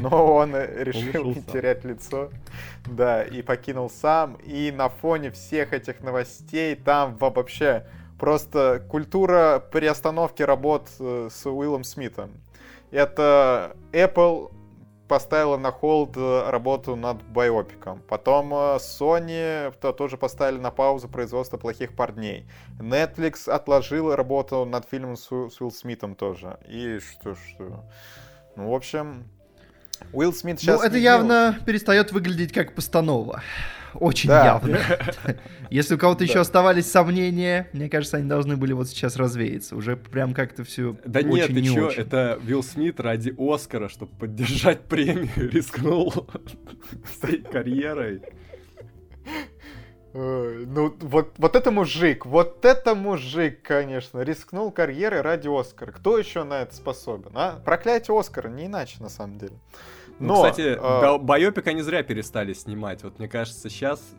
но [LAUGHS] он решил не терять лицо. Да, и покинул сам. И на фоне всех этих новостей там вообще просто культура приостановки работ э, с Уиллом Смитом. Это Apple поставила на холд э, работу над байопиком. Потом э, Sony то- тоже поставили на паузу производство «Плохих парней». Netflix отложила работу над фильмом с, с Уилл Смитом тоже. И что, что... Ну, в общем, Уилл Смит сейчас... ну, это явно перестает выглядеть как постанова. Очень Да. явно. [LAUGHS] Если у кого-то еще оставались сомнения, мне кажется, они должны были вот сейчас развеяться. Уже прям как-то все Да очень нет, ты не чё, очень. это Уилл Смит ради Оскара, чтобы поддержать премию, [LAUGHS] рискнул [LAUGHS] всей карьерой. Ой, Ну, вот, вот это мужик, вот это мужик, конечно, рискнул карьерой ради Оскара. Кто еще на это способен, а? Проклятие Оскара, не иначе, на самом деле. Ну, Но, кстати, а, ба- байопик они зря перестали снимать. Вот мне кажется, сейчас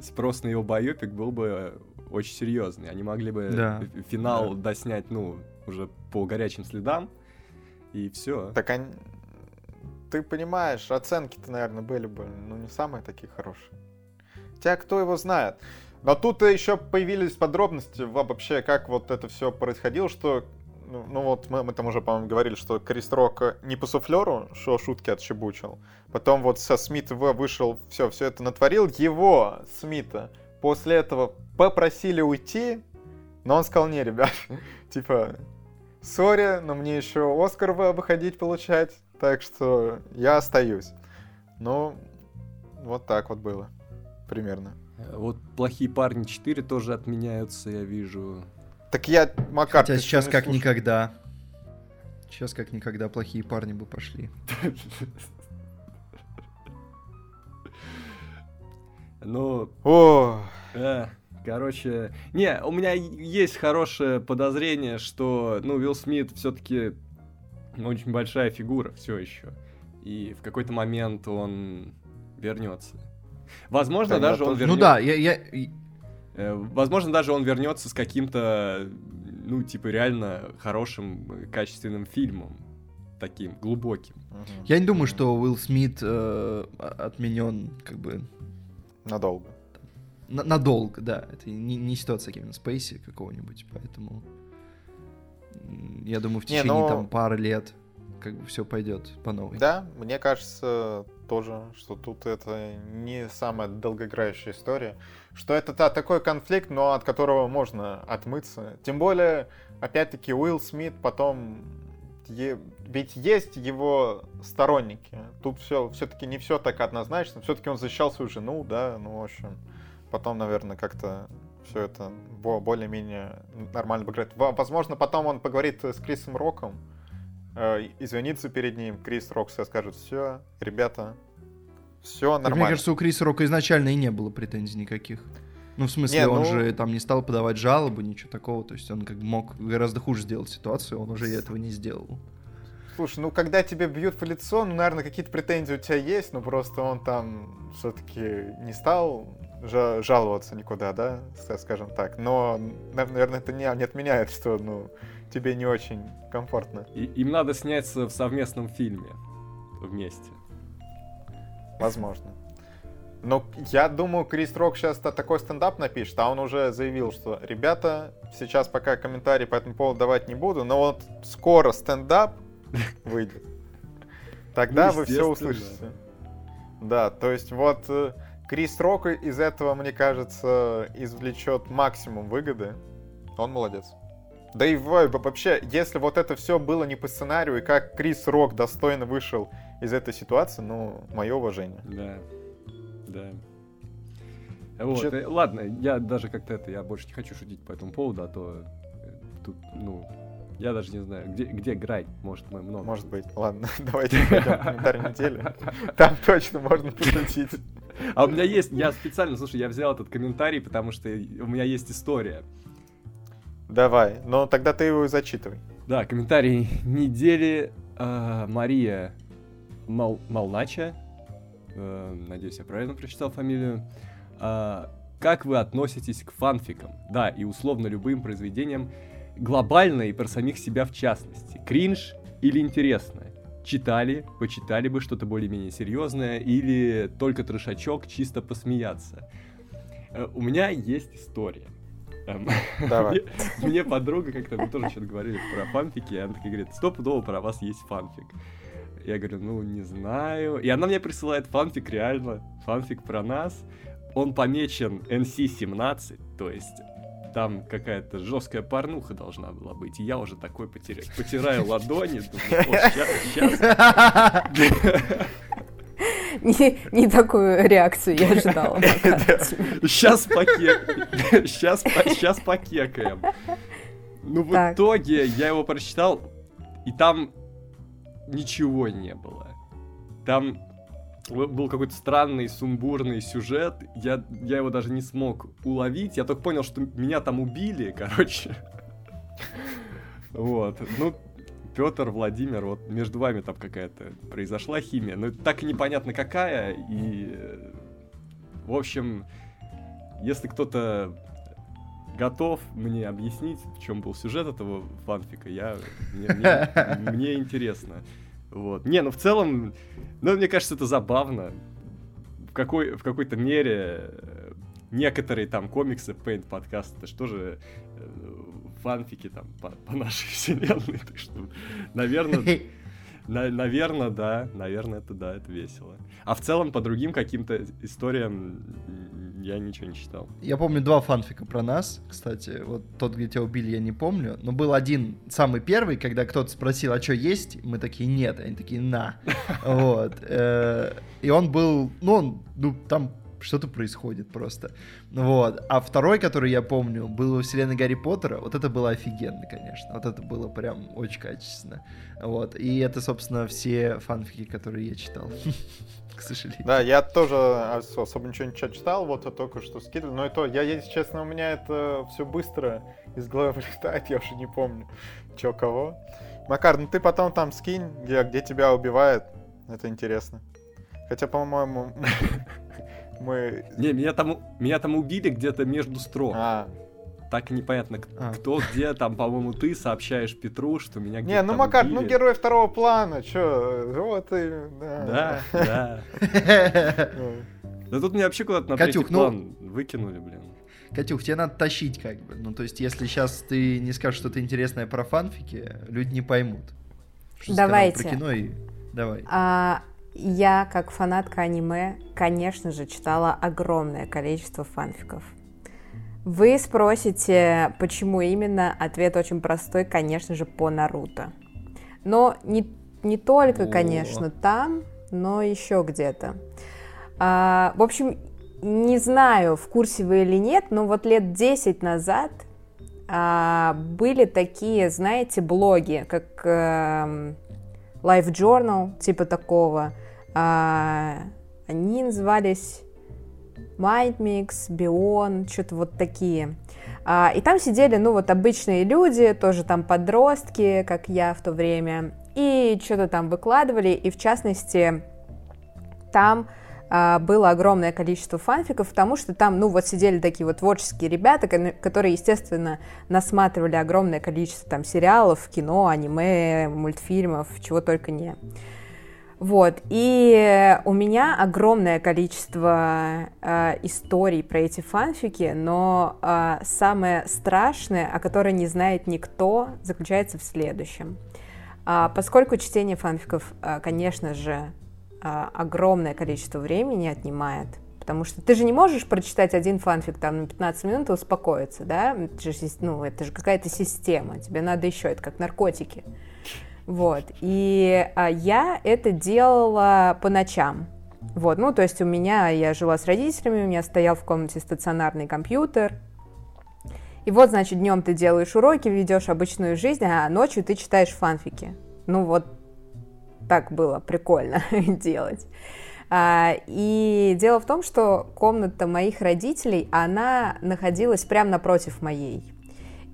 спрос на его байопик был бы очень серьезный. Они могли бы Да. ф- финал доснять, ну, уже по горячим следам. И все. Так они... Ты понимаешь, оценки-то, наверное, были бы, ну, не самые такие хорошие. Хотя кто его знает. Но тут еще появились подробности вообще, как вот это все происходило, что ну, ну вот мы, мы там уже, по-моему, говорили, что Крис Рок не по суфлеру, что шутки отщебучил. Потом вот со Смит В вышел, все, все это натворил. Его, Смита, после этого попросили уйти, но он сказал, не, ребят, [LAUGHS] типа, сори, но мне еще Оскар вы- выходить получать, так что я остаюсь. Ну, вот так вот было, примерно. Вот «Плохие парни 4» тоже отменяются, я вижу. Так я, Макар, Хотя сейчас как слушаешь? никогда. Сейчас как никогда плохие парни бы пошли. Ну, О, Э, короче, не, у меня есть хорошее подозрение, что, ну, Уилл Смит все-таки очень большая фигура все еще. И в какой-то момент он вернется. Возможно, Да, даже я он тоже- вернется. Ну да, я, я, Возможно, даже он вернется с каким-то, ну, типа, реально хорошим, э, качественным фильмом. Таким, глубоким. я не думаю, что Уилл Смит э, отменен как бы Надолго. на- надолго, да. Это не, не ситуация Кевина Спейси какого-нибудь, поэтому я думаю, в Не, течение но- там пары лет как бы все пойдет по новой. Да, мне кажется тоже, что тут это не самая долгоиграющая история. Что это та, такой конфликт, но от которого можно отмыться. Тем более, опять-таки, Уилл Смит потом... е- Ведь есть его сторонники. Тут все все-таки не все так однозначно. Все-таки он защищал свою жену, да, ну, в общем. Потом, наверное, как-то все это бо- более-менее нормально. Во- Возможно, потом он поговорит с Крисом Роком, э, извиниться перед ним, Крис Рок все скажет, все, ребята, все Так, нормально. мне кажется, у Криса Рока изначально и не было претензий никаких. Ну, в смысле, Не, он ну- же там не стал подавать жалобы, ничего такого. То есть он как бы мог гораздо хуже сделать ситуацию, он уже этого не сделал. Слушай, ну когда тебе бьют в лицо, ну, наверное, какие-то претензии у тебя есть, но просто он там все-таки не стал жа- жаловаться никуда, да, скажем так. Но, нав- наверное, это не, не отменяет, что, ну, тебе не очень комфортно. И- им надо сняться в совместном фильме вместе. Возможно. Но я думаю, Крис Рок сейчас такой стендап напишет, а он уже заявил, что ребята, сейчас пока комментарии по этому поводу давать не буду, но вот скоро стендап выйдет. Тогда Ну, вы все услышите. Да, то есть вот э, Крис Рок из этого, мне кажется, извлечет максимум выгоды. Он молодец. Да и во- вообще, если вот это все было не по сценарию, и как Крис Рок достойно вышел из этой ситуации, ну, мое уважение. Да, да. Вот, Чё- э, ладно, я даже как-то это, я больше не хочу шутить по этому поводу, а то э, тут, ну, я даже не знаю, где, где Грай, может, мы много. Может быть. Ладно, [LAUGHS] давайте пойдем в комментарий недели. Там точно можно пошутить. А у меня есть, я специально, слушай, я взял этот комментарий, потому что у меня есть история. Давай, но тогда ты его и зачитывай. Да, комментарий недели. а, Мария Мал- Малнача. Э, надеюсь, я правильно прочитал фамилию. А, как вы относитесь к фанфикам? Да, и условно любым произведениям, глобально и про самих себя в частности. Кринж или интересно? Читали, почитали бы что-то более-менее серьезное или только трешачок чисто посмеяться? Э, У меня есть история. Эм, Давай. мне, мне подруга как-то, мы тоже что-то говорили про фанфики, и она такая говорит, стопудово про вас есть фанфик. Я говорю, ну, не знаю. И она мне присылает фанфик, реально, фанфик про нас. Он помечен NC-17, то есть там какая-то жесткая порнуха должна была быть. И я уже такой потеря... потираю ладони, думаю, «О, щас- щас». [LAUGHS] [LAUGHS] Не, не такую реакцию я ожидала. [LAUGHS] Сейчас покек... [LAUGHS] Сейчас, покекаем. Ну, в Так. итоге я его прочитал, и там ничего не было. Там был какой-то странный, сумбурный сюжет. Я, я его даже не смог уловить. Я только понял, что меня там убили, короче. Вот. Ну, Петр, Владимир, вот между вами там какая-то произошла химия. Но так и непонятно какая. И, э, в общем, если кто-то готов мне объяснить, в чем был сюжет этого фанфика, я, мне, мне- [LAUGHS] мне интересно. Вот. Не, ну в целом, ну, мне кажется, это забавно. В, какой, в какой-то мере э, некоторые там комиксы, Paint подкаст, это же э, фанфики там по, по нашей [LAUGHS] вселенной, так что, наверное, [LAUGHS] наверное, да, наверное, это да, это весело. А в целом по другим каким-то историям я ничего не читал. Я помню два фанфика про нас, кстати. Вот тот, где тебя убили, я не помню. Но был один, самый первый, когда кто-то спросил, а что есть? Мы такие, нет. Они такие, на. [LAUGHS] Вот. Э, И он был, ну, он, ну, там что-то происходит просто. Вот. А второй, который я помню, был во вселенной Гарри Поттера. Вот это было офигенно, конечно. Вот это было прям очень качественно. Вот. И это, собственно, все фанфики, которые я читал. [LAUGHS] К сожалению. Да, я тоже ос- особо ничего не читал, вот только что скидывал. Но и то, я, если честно, у меня это все быстро из головы [LAUGHS] вылетает, я уже не помню, чё кого. Макар, ну ты потом там скинь, где, где тебя убивают. Это интересно. Хотя, по-моему, [LAUGHS] мы... Не, меня там, меня там убили где-то между строк. А, Так и непонятно, А. кто где, там, по-моему, ты сообщаешь Петру, что меня где-то не, ну там Макар, ну убили. герой второго плана, чё, вот и... Да, да. Ну, [LAUGHS] Да тут меня вообще куда-то на Катюх, третий ну- план выкинули, блин. Катюх, тебе надо тащить как бы. Ну, то есть, если сейчас ты не скажешь что-то интересное про фанфики, люди не поймут. Что Давайте. Про кино и... Давай. А, я, как фанатка аниме, конечно же, читала огромное количество фанфиков. Вы спросите, почему именно? Ответ очень простой, конечно же, по Наруто. Но не, не только, О. конечно, там, но еще где-то. А, в общем, не знаю, в курсе вы или нет, но вот лет 10 назад а, были такие, знаете, блоги, как эм, Life Journal, типа такого. А, они назывались MindMix, Bion, что-то вот такие. А, и там сидели, ну, вот обычные люди, тоже там подростки, как я в то время, и что-то там выкладывали, и в частности, там было огромное количество фанфиков, потому что там, ну, вот сидели такие вот творческие ребята, которые, естественно, насматривали огромное количество там сериалов, кино, аниме, мультфильмов, чего только не. Вот, и у меня огромное количество э, историй про эти фанфики, но э, самое страшное, о которой не знает никто, заключается в следующем. А, поскольку чтение фанфиков, а, конечно же, а, огромное количество времени отнимает, потому что ты же не можешь прочитать один фанфик там на 15 минут и успокоиться, да? Это же, ну, это же какая-то система, тебе надо еще, это как наркотики. Вот, и а, я это делала по ночам. Вот, ну, то есть у меня, я жила с родителями, у меня стоял в комнате стационарный компьютер, и вот, значит, днем ты делаешь уроки, ведешь обычную жизнь, а ночью ты читаешь фанфики. Ну вот так было прикольно [LAUGHS] делать. А, и дело в том, что комната моих родителей, она находилась прямо напротив моей.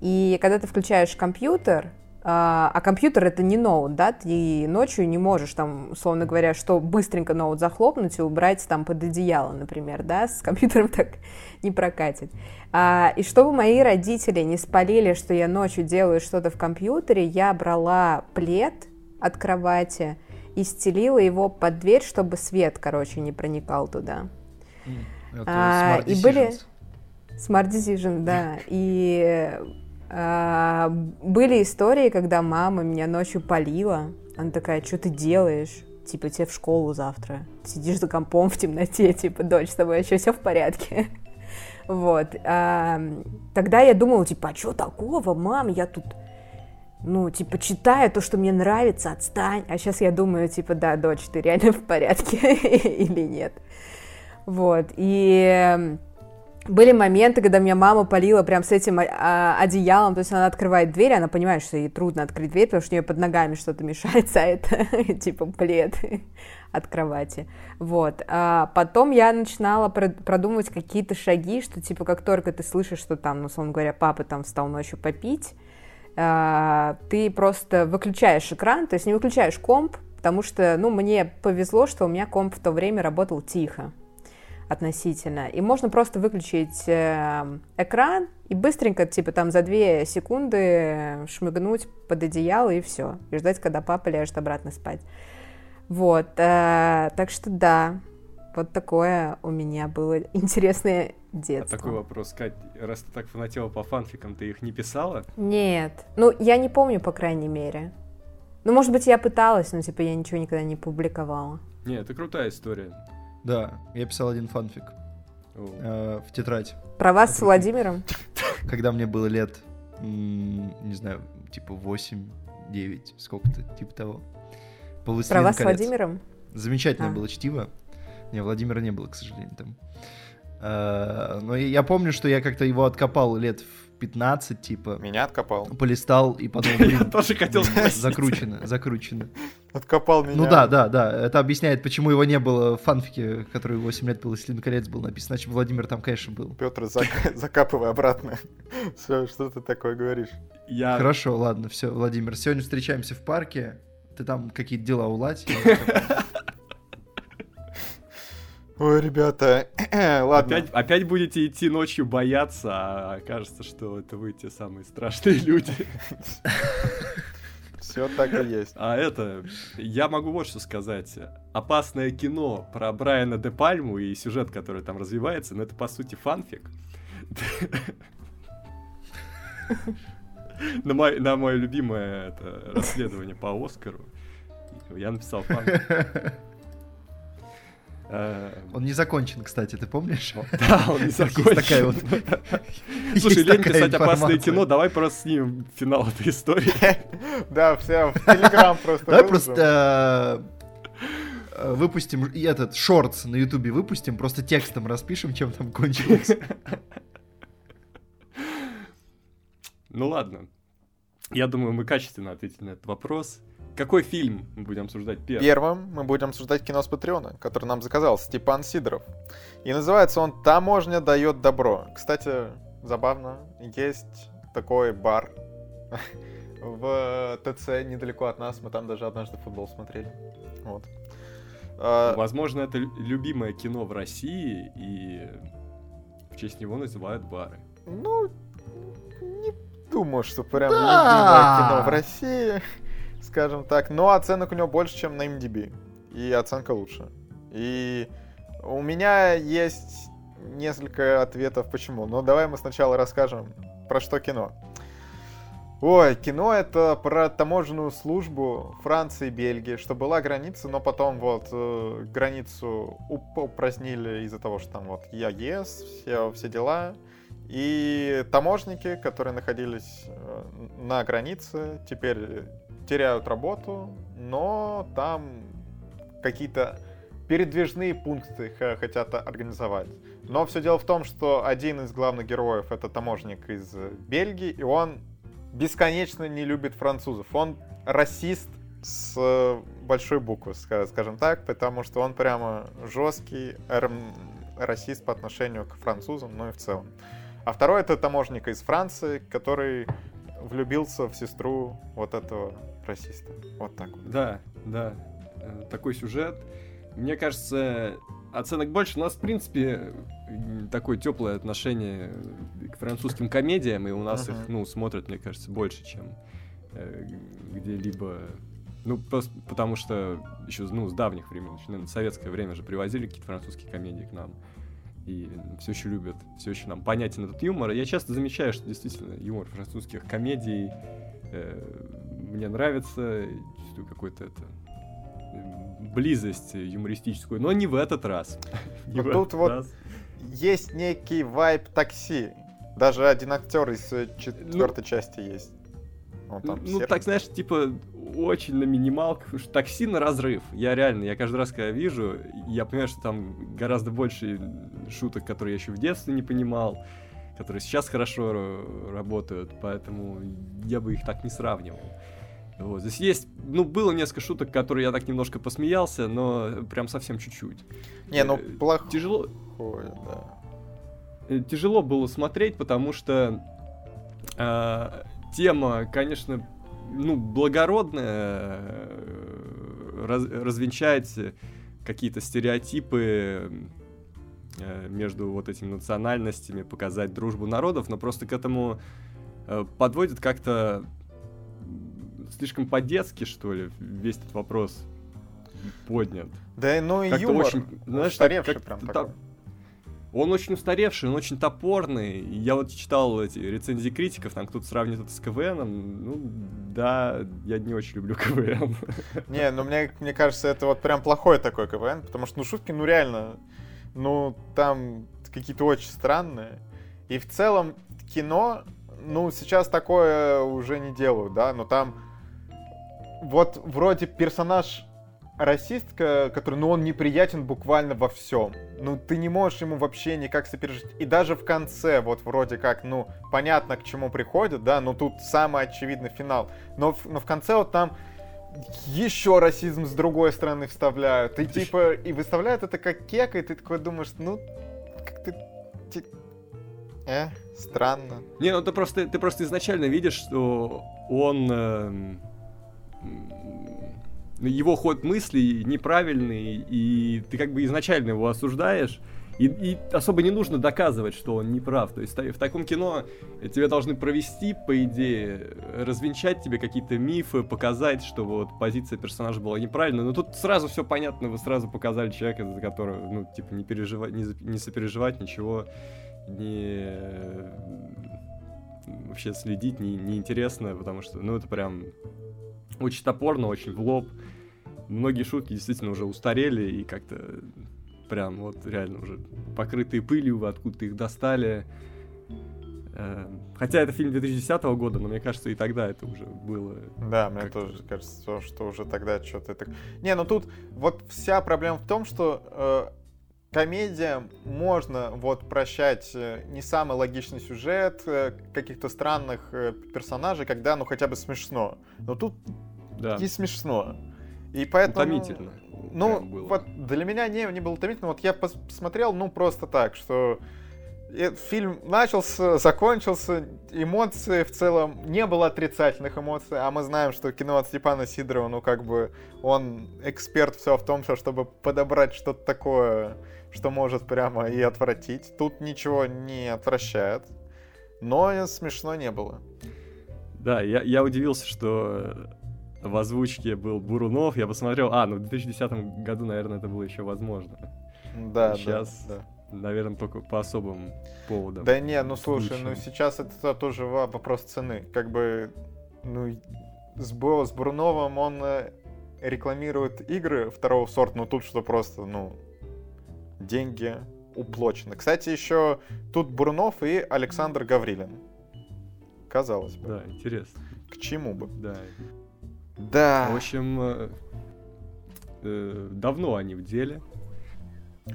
И когда ты включаешь компьютер, а, а компьютер это не ноут, да, ты ночью не можешь там, условно говоря, что быстренько ноут захлопнуть и убрать там под одеяло, например, да, с компьютером [LAUGHS] так не прокатит. А, и чтобы мои родители не спалили, что я ночью делаю что-то в компьютере, я брала плед от кровати и стелила его под дверь, чтобы свет, короче, не проникал туда. Это а, и были Smart Decision, да. [LAUGHS] И а, были истории, когда мама меня ночью полила. Она такая, что ты делаешь? Типа, тебе в школу завтра. Сидишь за компом в темноте, [LAUGHS] типа, дочь, с тобой еще все в порядке. [LAUGHS] Вот. А, тогда я думала, типа, а что такого, мам, я тут, ну, типа, читаю то, что мне нравится, отстань. А сейчас я думаю, типа, да, дочь, ты реально [LAUGHS] в порядке [LAUGHS] или нет. Вот. И были моменты, когда меня мама полила прям с этим а, одеялом, то есть она открывает дверь, она понимает, что ей трудно открыть дверь, потому что у нее под ногами что-то мешается, а это [LAUGHS] типа плед от кровати. Вот. А потом я начинала продумывать какие-то шаги, что типа как только ты слышишь, что там, ну, условно говоря, папа там встал ночью попить, ты просто выключаешь экран, то есть не выключаешь комп, потому что, ну, мне повезло, что у меня комп в то время работал тихо относительно. И можно просто выключить э, экран и быстренько, типа там за две секунды шмыгнуть под одеяло и все. И ждать, когда папа ляжет обратно спать. Вот, э, так что да, вот такое у меня было интересное детство. А такой вопрос, Кать, раз ты так фанатела по фанфикам, ты их не писала? Нет, ну я не помню, по крайней мере. Ну, может быть, я пыталась, но типа я ничего никогда не публиковала. Не, это крутая история. Да, я писал один фанфик э, в тетрадь. Про вас с Владимиром? [LAUGHS] Когда мне было лет, не знаю, типа 8-9, сколько-то, типа того. Про вас с Владимиром? Замечательное а. было чтиво. Не, Владимира не было, к сожалению, там. Э, но я помню, что я как-то его откопал лет в 15, типа. Меня откопал. Полистал и подумал, [LAUGHS] Я тоже хотел спросить. Закручено, закручено. Откопал меня. Ну да, да, да. Это объясняет, почему его не было в фанфике, который 8 лет был, если колец был написан. Значит, Владимир там, конечно, был. Петр, зак- [LAUGHS] закапывай обратно. [LAUGHS] Все, что ты такое говоришь? Я... Хорошо, ладно, все, Владимир. Сегодня встречаемся в парке. Ты там какие-то дела уладь. Ой, ребята, [CLEARS THROAT] ладно. Опять, опять будете идти ночью бояться, а окажется, что это вы те самые страшные люди. [LAUGHS] Все так и есть. А это, я могу вот что сказать. Опасное кино про Брайана Де Пальму и сюжет, который там развивается, но это по сути фанфик. [LAUGHS] На мое, на мое любимое это, расследование по Оскару я написал фанфик. [LAUGHS] Э, он не закончен, кстати, ты помнишь? Да, он не [LAUGHS] закончен. [LAUGHS] Слушай, лень писать опасное кино, давай просто снимем финал этой истории. [LAUGHS] Да, все, в Телеграм просто Давай просто э, выпустим и этот шортс на Ютубе выпустим, просто текстом распишем, чем там кончилось. Ну ладно. Я думаю, мы качественно ответили на этот вопрос. Какой фильм мы будем обсуждать первым? Первым мы будем обсуждать кино с Патреона, который нам заказал Степан Сидоров. И называется он «Таможня дает добро». Кстати, забавно, есть такой бар [LAUGHS] в ТЦ недалеко от нас. Мы там даже однажды футбол смотрели. Вот. А, Возможно, это любимое кино в России, и в честь него называют бары. Ну, не думаю, что прям любимое кино в России скажем так. Но оценок у него больше, чем на MDB. и оценка лучше. И у меня есть несколько ответов почему. Но давай мы сначала расскажем, про что кино. Ой, кино это про таможенную службу Франции и Бельгии, что была граница, но потом вот э, границу упразднили из-за того, что там вот ЕАЕС, все, все дела. И таможники, которые находились э, на границе, теперь теряют работу, но там какие-то передвижные пункты хотят организовать. Но все дело в том, что один из главных героев это таможник из Бельгии, и он бесконечно не любит французов. Он расист с большой буквы, скажем так, потому что он прямо жесткий расист по отношению к французам, ну и в целом. А второй это таможник из Франции, который влюбился в сестру вот этого расиста. Вот так вот. Да, да. Э, такой сюжет. Мне кажется, оценок больше. У нас, в принципе, такое теплое отношение к французским комедиям, и у нас uh-huh. их, ну, смотрят, мне кажется, больше, чем э, где-либо. Ну, просто потому что еще, ну, с давних времен, наверное, в советское время же привозили какие-то французские комедии к нам. И все еще любят, все еще нам понятен этот юмор. Я часто замечаю, что действительно юмор французских комедий э, мне нравится, чувствую какой-то это близость юмористическую, но не в этот раз. [LAUGHS] Но тут вот есть некий вайп такси. Даже один актер из э, четвертой ну, части есть. Он там ну, так, знаешь, типа, очень на минималках, потому что такси на разрыв. Я реально, я каждый раз, когда вижу, я понимаю, что там гораздо больше шуток, которые я еще в детстве не понимал, которые сейчас хорошо работают, поэтому я бы их так не сравнивал. Вот. Здесь есть, ну, было несколько шуток, которые я так немножко посмеялся, но прям совсем чуть-чуть. Не, ну, э, плохо. Тяжело. да. Э, тяжело было смотреть, потому что э, тема, конечно, ну, благородная, э, раз, развенчать какие-то стереотипы между вот этими национальностями, показать дружбу народов, но просто к этому подводит как-то слишком по-детски, что ли, весь этот вопрос поднят. Да, ну и юмор. Очень, знаешь, устаревший как, прям такой. Он очень устаревший, он очень топорный. Я вот читал эти рецензии критиков, там кто-то сравнивает это с КВНом. Ну, да, я не очень люблю [LAUGHS] КВН. Не, ну мне, мне кажется, это вот прям плохой такой КВН, потому что, ну, шутки, ну, реально, ну, там какие-то очень странные. И в целом кино, ну, сейчас такое уже не делают, да, но там вот вроде персонаж расистка, который, ну, он неприятен буквально во всем. Ну, ты не можешь ему вообще никак сопережить. И даже в конце, вот вроде как, ну, понятно, к чему приходит, да, но тут самый очевидный финал. Но, но в конце вот там еще расизм с другой стороны вставляют. И типа, и выставляют это как кека, и ты такой думаешь, ну, как ты... Э, странно. Не, ну ты просто, ты просто изначально видишь, что он... Э его ход мыслей неправильный, и ты как бы изначально его осуждаешь, и, и особо не нужно доказывать, что он не прав. То есть в таком кино тебе должны провести, по идее, развенчать тебе какие-то мифы, показать, что вот позиция персонажа была неправильная. Но тут сразу все понятно, вы сразу показали человека, за которого, ну, типа, не переживать, не, не сопереживать, ничего, не вообще следить не, неинтересно, потому что, ну, это прям очень топорно, очень в лоб. Многие шутки действительно уже устарели и как-то прям вот реально уже покрытые пылью, вы откуда-то их достали. Эм, хотя это фильм 2010 года, но мне кажется, и тогда это уже было. Да, мне тоже кажется, что уже тогда что-то это. Не, ну тут вот вся проблема в том, что э, комедия можно вот прощать э, не самый логичный сюжет, э, каких-то странных э, персонажей, когда ну хотя бы смешно. Но тут да. и смешно. И поэтому... Утомительно. Ну, вот для меня не, не было утомительно. Вот я посмотрел, ну, просто так, что фильм начался, закончился, эмоции в целом, не было отрицательных эмоций, а мы знаем, что кино от Степана Сидорова, ну, как бы, он эксперт все в том, что чтобы подобрать что-то такое, что может прямо и отвратить. Тут ничего не отвращает, но смешно не было. Да, я, я удивился, что в озвучке был Бурунов. Я посмотрел, а, ну в 2010 году, наверное, это было еще возможно. Да, Сейчас, да, да. наверное, только по особым поводам. Да не, ну слушай, ну случаем. сейчас это тоже вопрос цены. Как бы, ну, с, Бо- с Бурновым он э, рекламирует игры второго сорта, но тут что просто, ну, деньги уплочены. Кстати, еще тут Бурнов и Александр Гаврилин. Казалось бы. Да, интересно. К чему бы? Да. Да. В общем, э, э, давно они в деле.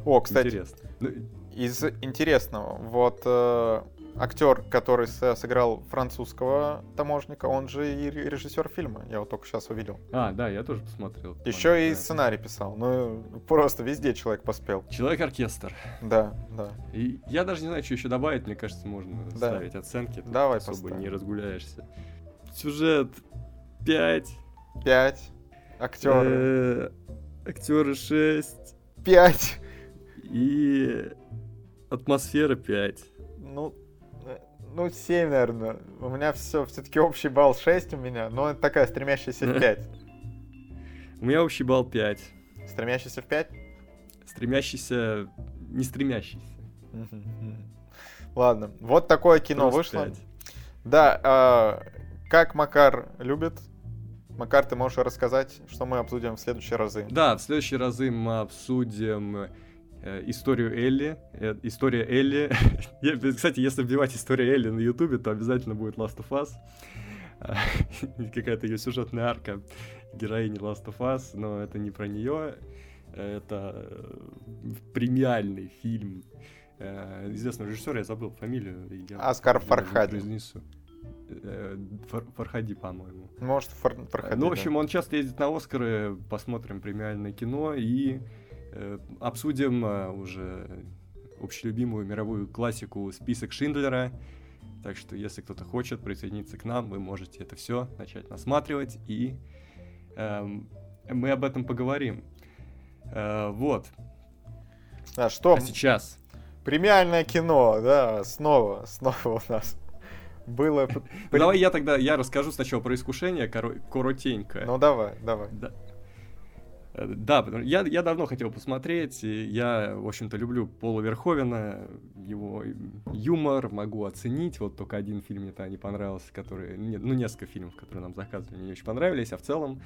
О, кстати, Интересно. Ну, из интересного, вот э, актер, который сыграл французского таможника, он же и ре- режиссер фильма. Я вот только сейчас увидел. А, да, я тоже посмотрел. Еще и Да. сценарий писал. Ну, просто везде человек поспел. Человек-оркестр. Да, да. И я даже не знаю, что еще добавить. Мне кажется, можно Да. ставить оценки. Давай особо поставим. не разгуляешься. Сюжет 5. Пять. Актеры. Э, Актеры 6. Пять. И атмосфера 5. Ну, э, ну, семь, наверное. У меня все, все-таки общий балл 6 у меня, но это такая стремящаяся в 5. [LAUGHS] У меня общий балл 5. Стремящийся в 5? Стремящийся, не стремящийся. Ладно, вот такое кино Просто вышло. пять. Да, а, как Макар любит. Макар, ты можешь рассказать, что мы обсудим в следующие разы? Да, в следующие разы мы обсудим э, историю Элли. Э, история Элли. [LAUGHS] Кстати, если вбивать история Элли на Ютубе, то обязательно будет Last of Us. [LAUGHS] Какая-то ее сюжетная арка героини Last of Us, но это не про нее. Это э, премиальный фильм известного режиссера, я забыл фамилию. я Оскар Фархади. произнесу. Э, Фар- Фархади, по-моему. Может, фор- проходи, Ну, в да. общем, он часто ездит на Оскары, посмотрим премиальное кино и э, обсудим э, уже общелюбимую мировую классику «Список Шиндлера». Так что, если кто-то хочет присоединиться к нам, вы можете это все начать насматривать, и эм, мы об этом поговорим. Э, вот. Да, что? А сейчас Премиальное кино, да, снова, снова у нас было. [LAUGHS] Ну, Давай я тогда я расскажу сначала про искушение, коро- коротенько. Ну давай, давай. Да. Э, Да, я, я давно хотел посмотреть, и я, в общем-то, люблю Пола Верховена, его юмор могу оценить, вот только один фильм мне то не понравился, который, ну, несколько фильмов, которые нам заказывали, мне не очень понравились, а в целом,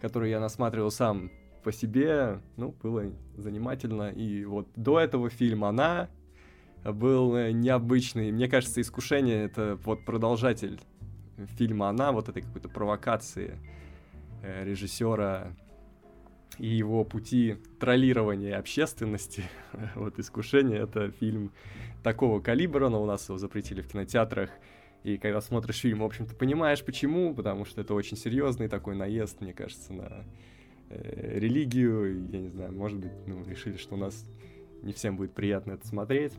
которые я насматривал сам по себе, ну, было занимательно, и вот до этого фильма «Она» был э, необычный, мне кажется, «Искушение» — это вот продолжатель фильма «Она», вот этой какой-то провокации э, режиссера и его пути троллирования общественности. [LAUGHS] вот «Искушение» — это фильм такого калибра, но у нас его запретили в кинотеатрах. И когда смотришь фильм, в общем-то, понимаешь, почему, потому что это очень серьезный такой наезд, мне кажется, на э, религию. Я не знаю, может быть, ну, решили, что у нас не всем будет приятно это смотреть.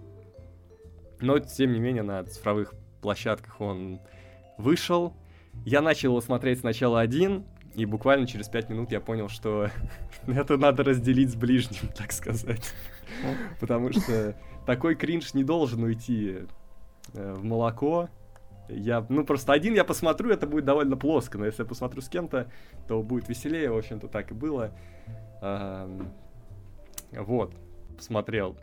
Но, тем не менее, на цифровых площадках он вышел. Я начал его смотреть сначала один, и буквально через пять минут я понял, что [LAUGHS] это надо разделить с ближним, так сказать. Потому что такой кринж не должен уйти э, в молоко. Я, ну, просто один я посмотрю, это будет довольно плоско, но если я посмотрю с кем-то, то будет веселее, в общем-то, так и было. Вот, посмотрел.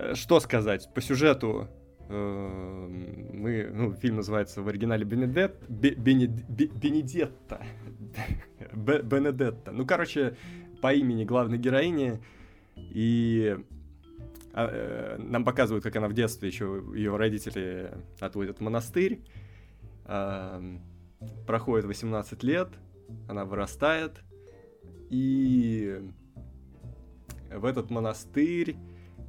Э, Что сказать? По сюжету эм, мы, ну, фильм называется в оригинале Бенедет, Бе- Бенед- Бе- Бенедетта. [LAUGHS] Бе- Бенедетта. Ну, короче, по имени главной героини. И а, э, нам показывают, как она в детстве еще ее родители отводят в монастырь. Ам, Проходит 18 лет, она вырастает. И в этот монастырь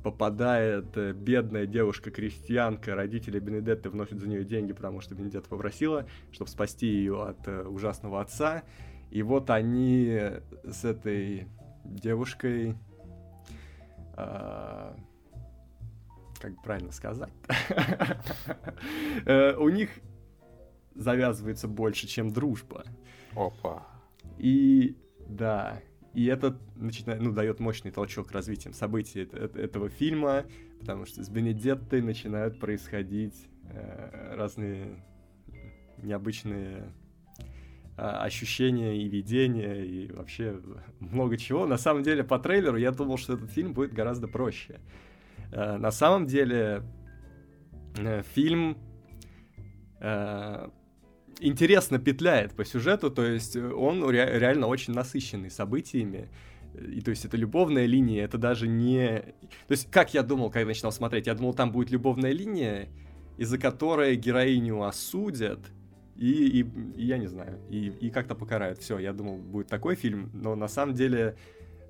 попадает э, бедная девушка-крестьянка, родители Бенедетты вносят за нее деньги, потому что Бенедетта попросила, чтобы спасти ее от э, ужасного отца. И вот они с этой девушкой, а, как правильно сказать, [LAUGHS] Э, у них завязывается больше, чем дружба. Опа. И да, и это начинает, ну, дает мощный толчок к развитию событий эт- эт- этого фильма, потому что с Бенедеттой начинают происходить э, разные необычные а, ощущения и видения, и вообще много чего. На самом деле, по трейлеру я думал, что этот фильм будет гораздо проще. А, на самом деле, э, фильм э, интересно петляет по сюжету, то есть он ре- реально очень насыщенный событиями. И то есть это любовная линия, это даже не... То есть как я думал, когда начинал смотреть? Я думал, там будет любовная линия, из-за которой героиню осудят, и, и, и я не знаю, и, и как-то покарают. Все, я думал, будет такой фильм, но на самом деле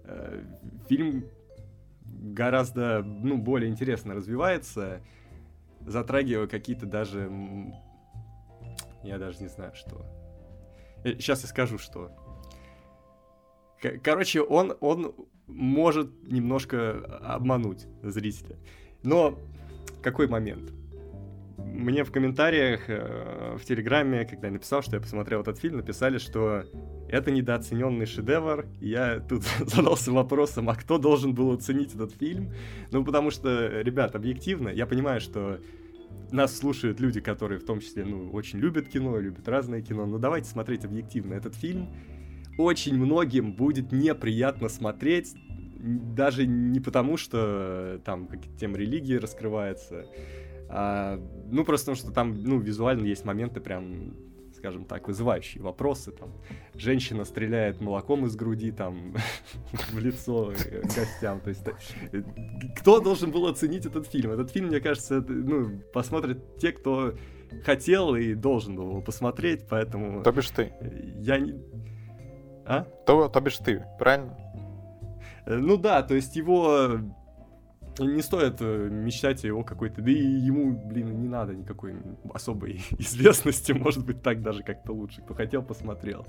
э, фильм гораздо, ну, более интересно развивается, затрагивая какие-то даже... Я даже не знаю, что. Сейчас я скажу, что. Короче, он, он может немножко обмануть зрителя. Но какой момент? мне в комментариях э, в Телеграме, когда я написал, что я посмотрел этот фильм, написали, что это недооцененный шедевр. Я тут [LAUGHS] задался вопросом, а кто должен был оценить этот фильм? Ну, потому что, ребят, объективно, я понимаю, что нас слушают люди, которые в том числе, ну, очень любят кино, любят разное кино, но давайте смотреть объективно. Этот фильм очень многим будет неприятно смотреть, даже не потому, что там какие-то темы религии раскрывается, а, ну, просто потому что там, ну, визуально есть моменты прям скажем так, вызывающие вопросы. Там, женщина стреляет молоком из груди там [LAUGHS] в лицо гостям. То есть, э, кто должен был оценить этот фильм? Этот фильм, мне кажется, ну, посмотрят те, кто хотел и должен был его посмотреть, поэтому... То бишь ты. Я не... А? То, то бишь ты, правильно? Э, ну да, то есть его не стоит э, мечтать о его какой-то... Да и ему, блин, не надо никакой особой [LAUGHS] известности, может быть, так даже как-то лучше. Кто хотел, посмотрел.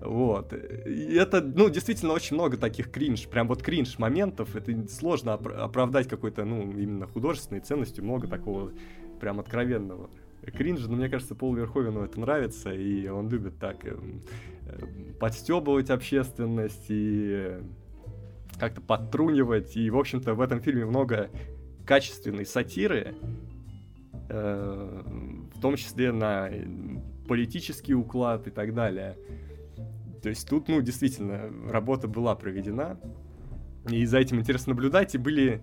Вот. И это, ну, действительно, очень много таких кринж, прям вот кринж моментов. Это сложно оп- оправдать какой-то, ну, именно художественной ценностью. Много такого прям откровенного кринжа, но мне кажется, Пол Верховену это нравится, и он любит так э, э, подстебывать общественность и как-то подтрунивать. И, в общем-то, в этом фильме много качественной сатиры, э, в том числе на политический уклад и так далее. То есть тут, ну, действительно, работа была проведена, и за этим интересно наблюдать, и были...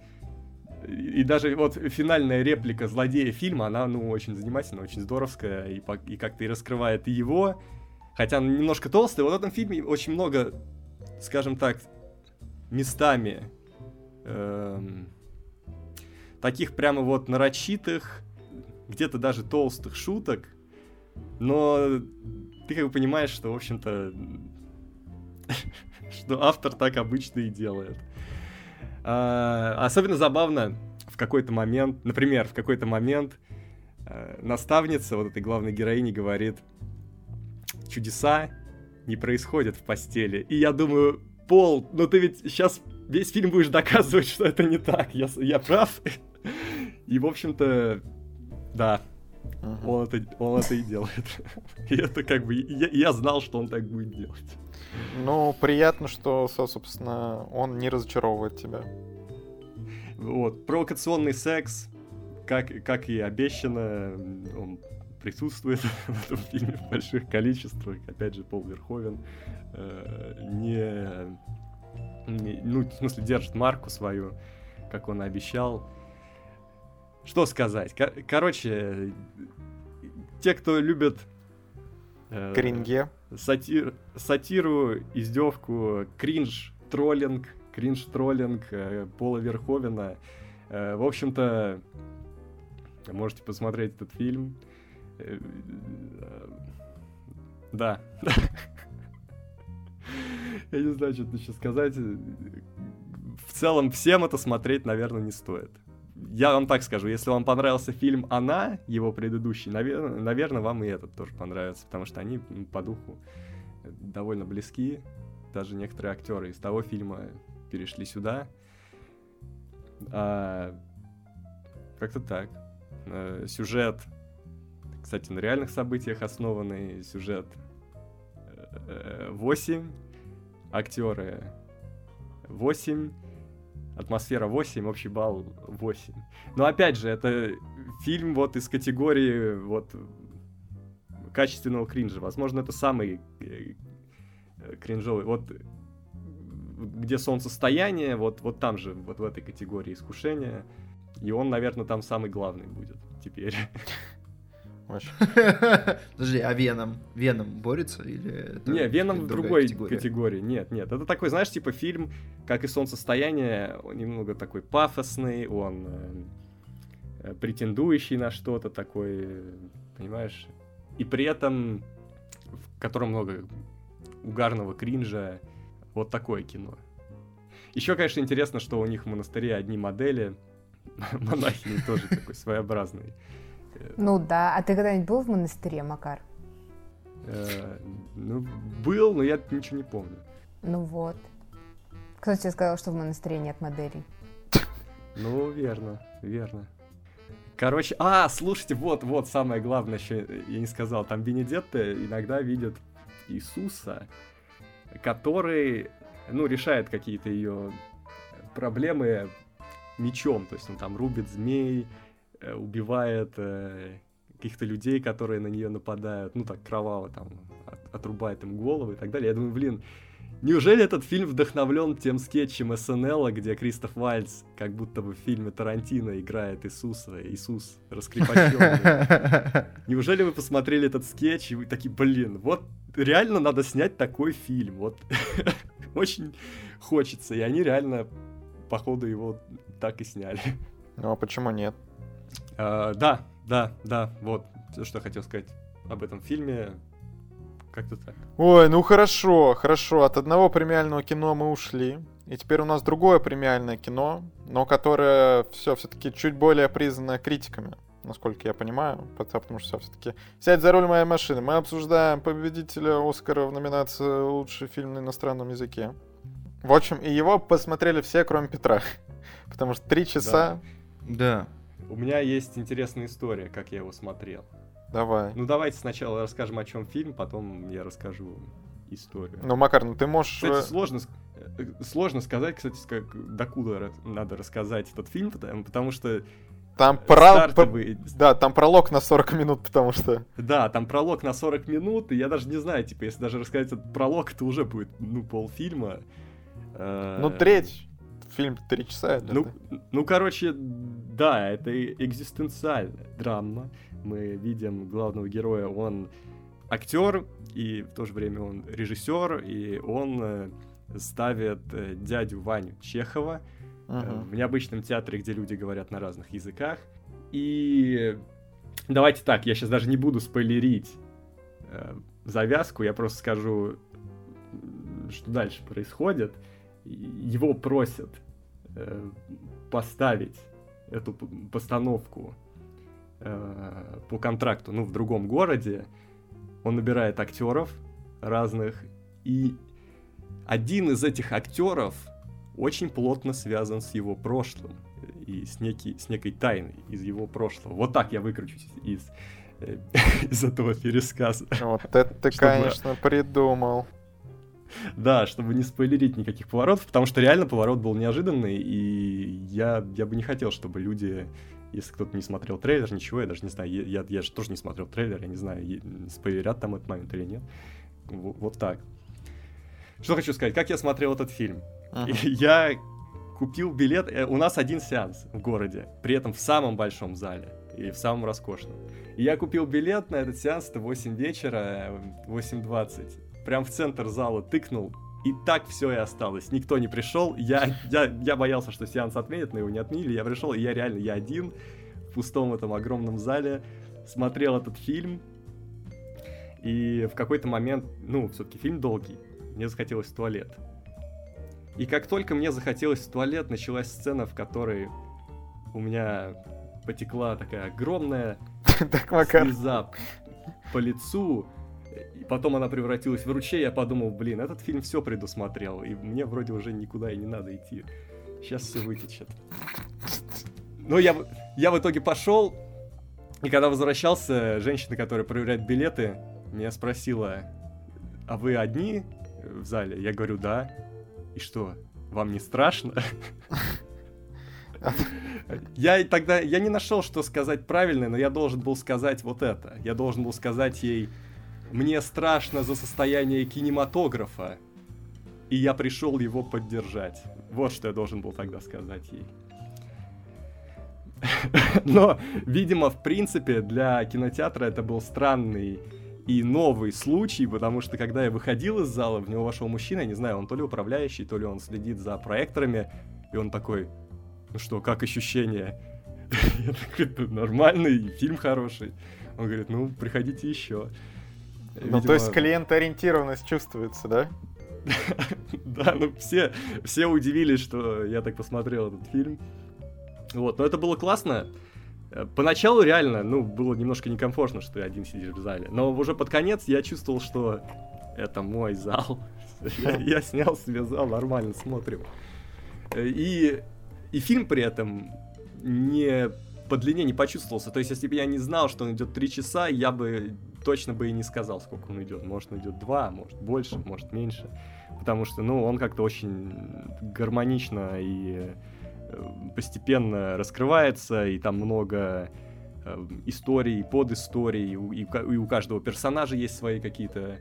И даже вот финальная реплика злодея фильма, она, ну, очень занимательная, очень здоровская, и, и как-то и раскрывает и его, хотя немножко толстая. Вот в этом фильме очень много, скажем так, местами эм, таких прямо вот нарочитых, где-то даже толстых шуток, но ты как бы понимаешь, что, в общем-то, [LAUGHS] что автор так обычно и делает. А, особенно забавно в какой-то момент, например, в какой-то момент э, наставница вот этой главной героини говорит, чудеса не происходят в постели. И я думаю, Пол, но ты ведь сейчас весь фильм будешь доказывать, что это не так. Я, я прав. И, в общем-то, да, uh-huh. он, это, он это и делает. И это как бы... Я, я знал, что он так будет делать. Ну, приятно, что, собственно, он не разочаровывает тебя. Вот, провокационный секс, как, как и обещано, он присутствует [LAUGHS] в этом фильме в больших количествах. Опять же, Пол Верховен э, не, не, ну, в смысле, держит марку свою, как он обещал. Что сказать? Кор- короче, те, кто любит э, Кринге. Сатир, сатиру, издевку, кринж, троллинг, кринж-троллинг э, Пола Верховена. Э, в общем-то, можете посмотреть этот фильм. Да. Я не знаю, что еще сказать. В целом, всем это смотреть, наверное, не стоит. Я вам так скажу, если вам понравился фильм «Она», его предыдущий, наверное, наверное, вам и этот тоже понравится, потому что они по духу довольно близки. Даже некоторые актеры из того фильма перешли сюда. А, как-то так. А, сюжет кстати, на реальных событиях основанный сюжет 8, э, актеры 8, атмосфера 8, общий балл 8. Но опять же, это фильм вот из категории вот качественного кринжа. Возможно, это самый э, кринжовый. Вот где солнцестояние, вот, вот там же, вот в этой категории искушения. И он, наверное, там самый главный будет теперь. [LAUGHS] [LAUGHS] Подожди, а Веном? Веном борется или Не, Веном в другой категория? категории. Нет, нет. Это такой, знаешь, типа фильм, как и Солнцестояние, он немного такой пафосный, он э, э, претендующий на что-то такой, понимаешь? И при этом в котором много угарного кринжа. Вот такое кино. Еще, конечно, интересно, что у них в монастыре одни модели. [LAUGHS] Монахини тоже такой своеобразный. Ну да, а ты когда-нибудь был в монастыре, Макар? Э, ну, был, но я ничего не помню. Ну вот. Кто тебе сказал, что в монастыре нет моделей? Ну, верно, верно. Короче, а, слушайте, вот, вот самое главное, еще я не сказал, там Бенедетта иногда видит Иисуса, который, ну, решает какие-то ее проблемы мечом, то есть он там рубит змей, убивает э, каких-то людей, которые на нее нападают, ну так кроваво там от, отрубает им головы и так далее. Я думаю, блин, неужели этот фильм вдохновлен тем скетчем СНЛ, где Кристоф Вальц как будто бы в фильме Тарантино играет Иисуса, Иисус раскрепощенный. [LAUGHS] Неужели вы посмотрели этот скетч и вы такие, блин, вот реально надо снять такой фильм, вот [LAUGHS] очень хочется, и они реально походу его так и сняли. Ну а почему нет? Uh, да, да, да, вот все, что я хотел сказать об этом фильме. Как-то так. Ой, ну хорошо, хорошо. От одного премиального кино мы ушли. И теперь у нас другое премиальное кино, но которое все все-таки чуть более признано критиками, насколько я понимаю, потому что все-таки «Сядь за руль моей машины». Мы обсуждаем победителя Оскара в номинации «Лучший фильм на иностранном языке». В общем, и его посмотрели все, кроме Петра. [LAUGHS] Потому что три часа... Да. У меня есть интересная история, как я его смотрел. Давай. Ну давайте сначала расскажем, о чем фильм, потом я расскажу историю. Ну, Макар, ну ты можешь... Кстати, э, сложно, э, сложно сказать, кстати, как, докуда надо рассказать этот фильм, потому, потому что там про... Стартовый... Да, там пролог на 40 минут, потому что... Да, там пролог на 40 минут, и я даже не знаю, типа, если даже рассказать этот пролог, это уже будет, ну, полфильма. Ну, треть фильм три часа. Ну, ну, короче, да, это экзистенциальная драма. Мы видим главного героя, он актер, и в то же время он режиссер, и он э, ставит э, дядю Ваню Чехова uh-huh. в необычном театре, где люди говорят на разных языках. И давайте так, я сейчас даже не буду спойлерить завязку, я просто скажу, что дальше происходит его просят э, поставить эту постановку э, по контракту, ну, в другом городе. Он набирает актеров разных, и один из этих актеров очень плотно связан с его прошлым и с, некий, с некой тайной из его прошлого. Вот так я выкручусь из, э, [LAUGHS] из этого пересказа. Вот это ты, Чтобы... конечно, придумал. [LAUGHS] Да, чтобы не спойлерить никаких поворотов, потому что реально поворот был неожиданный, и я, я бы не хотел, чтобы люди, если кто-то не смотрел трейлер, ничего, я даже не знаю, я, я, же тоже не смотрел трейлер, я не знаю, спойлерят там этот момент или нет. Вот, вот так. Что хочу сказать, как я смотрел этот фильм? Uh-huh. [LAUGHS] Я купил билет, э, у нас один сеанс в городе, при этом в самом большом зале и в самом роскошном. И я купил билет на этот сеанс, это 8 вечера, 8.20 прям в центр зала тыкнул, и так все и осталось. Никто не пришел. Я, я, я боялся, что сеанс отменят, но его не отменили. Я пришел, и я реально, я один в пустом этом огромном зале смотрел этот фильм. И в какой-то момент, ну, все-таки фильм долгий, мне захотелось в туалет. И как только мне захотелось в туалет, началась сцена, в которой у меня потекла такая огромная [LAUGHS] слеза по лицу, и потом она превратилась в ручей, я подумал, блин, этот фильм все предусмотрел, и мне вроде уже никуда и не надо идти. Сейчас все вытечет. Но я, я в итоге пошел, и когда возвращался, женщина, которая проверяет билеты, меня спросила, а вы одни в зале? Я говорю, да. И что, вам не страшно? Я тогда, я не нашел, что сказать правильно, но я должен был сказать вот это. Я должен был сказать ей, мне страшно за состояние кинематографа, и я пришел его поддержать. Вот что я должен был тогда сказать ей. [LAUGHS] Но, видимо, в принципе, для кинотеатра это был странный и новый случай, потому что когда я выходил из зала, в него вошел мужчина, я не знаю, он то ли управляющий, то ли он следит за проекторами, и он такой, ну что, как ощущения? [LAUGHS] Я такой, нормальный, фильм хороший. Он говорит, ну, приходите еще. Ну, то есть клиентоориентированность чувствуется, да? [LAUGHS] Да, ну все, все удивились, что я так посмотрел этот фильм. Вот, но это было классно. Э, поначалу реально, ну, было немножко некомфортно, что ты один сидишь в зале. Но уже под конец я чувствовал, что это мой зал. [LAUGHS] Я, я снял себе зал, нормально смотрим. Э, и, и фильм при этом не по длине не почувствовался. То есть, если бы я не знал, что он идет 3 часа, я бы точно бы и не сказал, сколько он идет. Может, он идет 2, может больше, может меньше. Потому что, ну, он как-то очень гармонично и э, постепенно раскрывается, и там много э, историй, подисторий, и и у каждого персонажа есть свои какие-то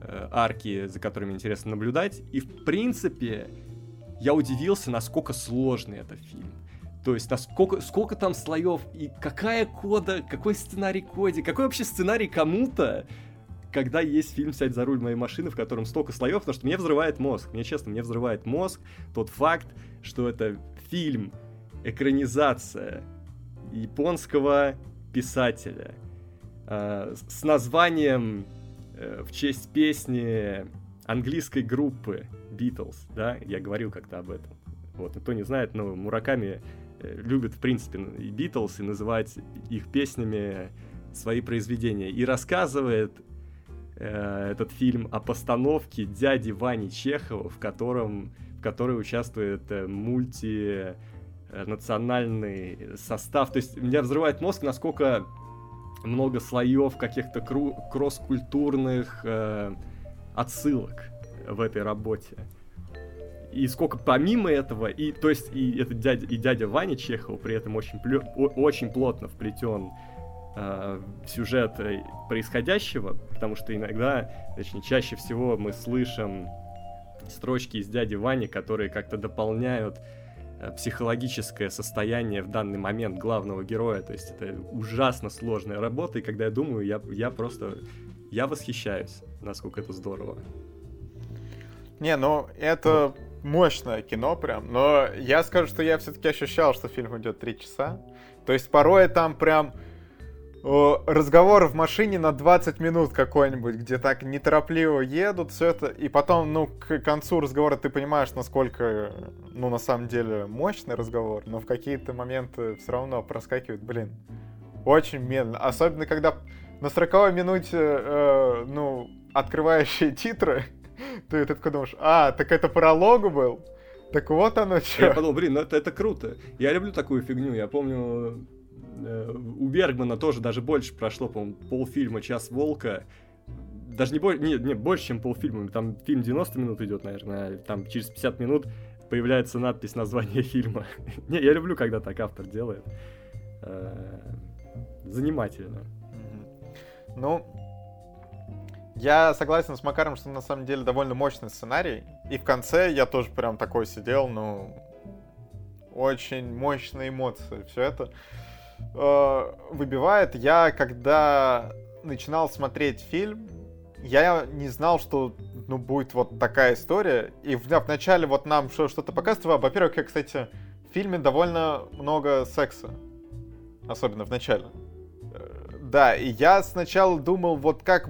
э, арки, за которыми интересно наблюдать. И, в принципе, я удивился, насколько сложный этот фильм. То есть, насколько, сколько там слоев и какая кода, какой сценарий коде, какой вообще сценарий кому-то, когда есть фильм «Сядь за руль моей машины», в котором столько слоев, потому что мне взрывает мозг. Мне честно, мне взрывает мозг тот факт, что это фильм, экранизация японского писателя э, с названием э, в честь песни английской группы Beatles, да, я говорил как-то об этом. Вот, никто не знает, но Мураками любят, в принципе, и Битлз, и называть их песнями свои произведения. И рассказывает э, этот фильм о постановке дяди Вани Чехова, в котором в которой участвует э, мультинациональный состав. То есть меня взрывает мозг, насколько много слоев каких-то кросс-культурных э, отсылок в этой работе и сколько помимо этого, и то есть и этот дядя, и дядя Ваня Чехов при этом очень, плё, очень плотно вплетен э, в сюжет э, происходящего, потому что иногда, точнее, чаще всего мы слышим строчки из дяди Вани, которые как-то дополняют э, психологическое состояние в данный момент главного героя. То есть это ужасно сложная работа, и когда я думаю, я, я просто я восхищаюсь, насколько это здорово. Не, ну это мощное кино прям, но я скажу, что я все-таки ощущал, что фильм идет три часа. То есть порой там прям разговор в машине на 20 минут какой-нибудь, где так неторопливо едут, все это, и потом, ну, к концу разговора ты понимаешь, насколько, ну, на самом деле, мощный разговор, но в какие-то моменты все равно проскакивает, блин, очень медленно. Особенно, когда на 40 минуте, э, ну, открывающие титры, [LAUGHS] ты, ты такой думаешь, а, так это пролог был? Так вот оно что. Я подумал, блин, ну это, это круто. Я люблю такую фигню. Я помню, э, у Бергмана тоже даже больше прошло, по-моему, полфильма «Час волка». Даже не, больше, не, не больше, чем полфильма. Там фильм 90 минут идет, наверное. Там через 50 минут появляется надпись названия фильма. [LAUGHS] не, я люблю, когда так автор делает. Э, занимательно. Ну, я согласен с Макаром, что на самом деле довольно мощный сценарий. И в конце я тоже прям такой сидел, ну, очень мощные эмоции. Все это э, выбивает. Я, когда начинал смотреть фильм, я не знал, что ну, будет вот такая история. И в, в начале вот нам что-то показывало. Во-первых, я, кстати, в фильме довольно много секса. Особенно в начале. Да, и я сначала думал, вот как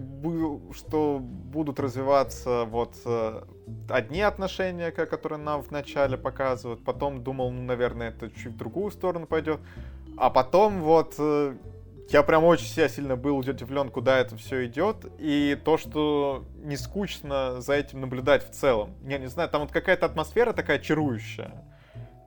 что будут развиваться вот э, одни отношения, которые нам вначале показывают, потом думал, ну, наверное, это чуть в другую сторону пойдет, а потом вот э, я прям очень себя сильно был удивлен, куда это все идет, и то, что не скучно за этим наблюдать в целом. Я не знаю, там вот какая-то атмосфера такая чарующая,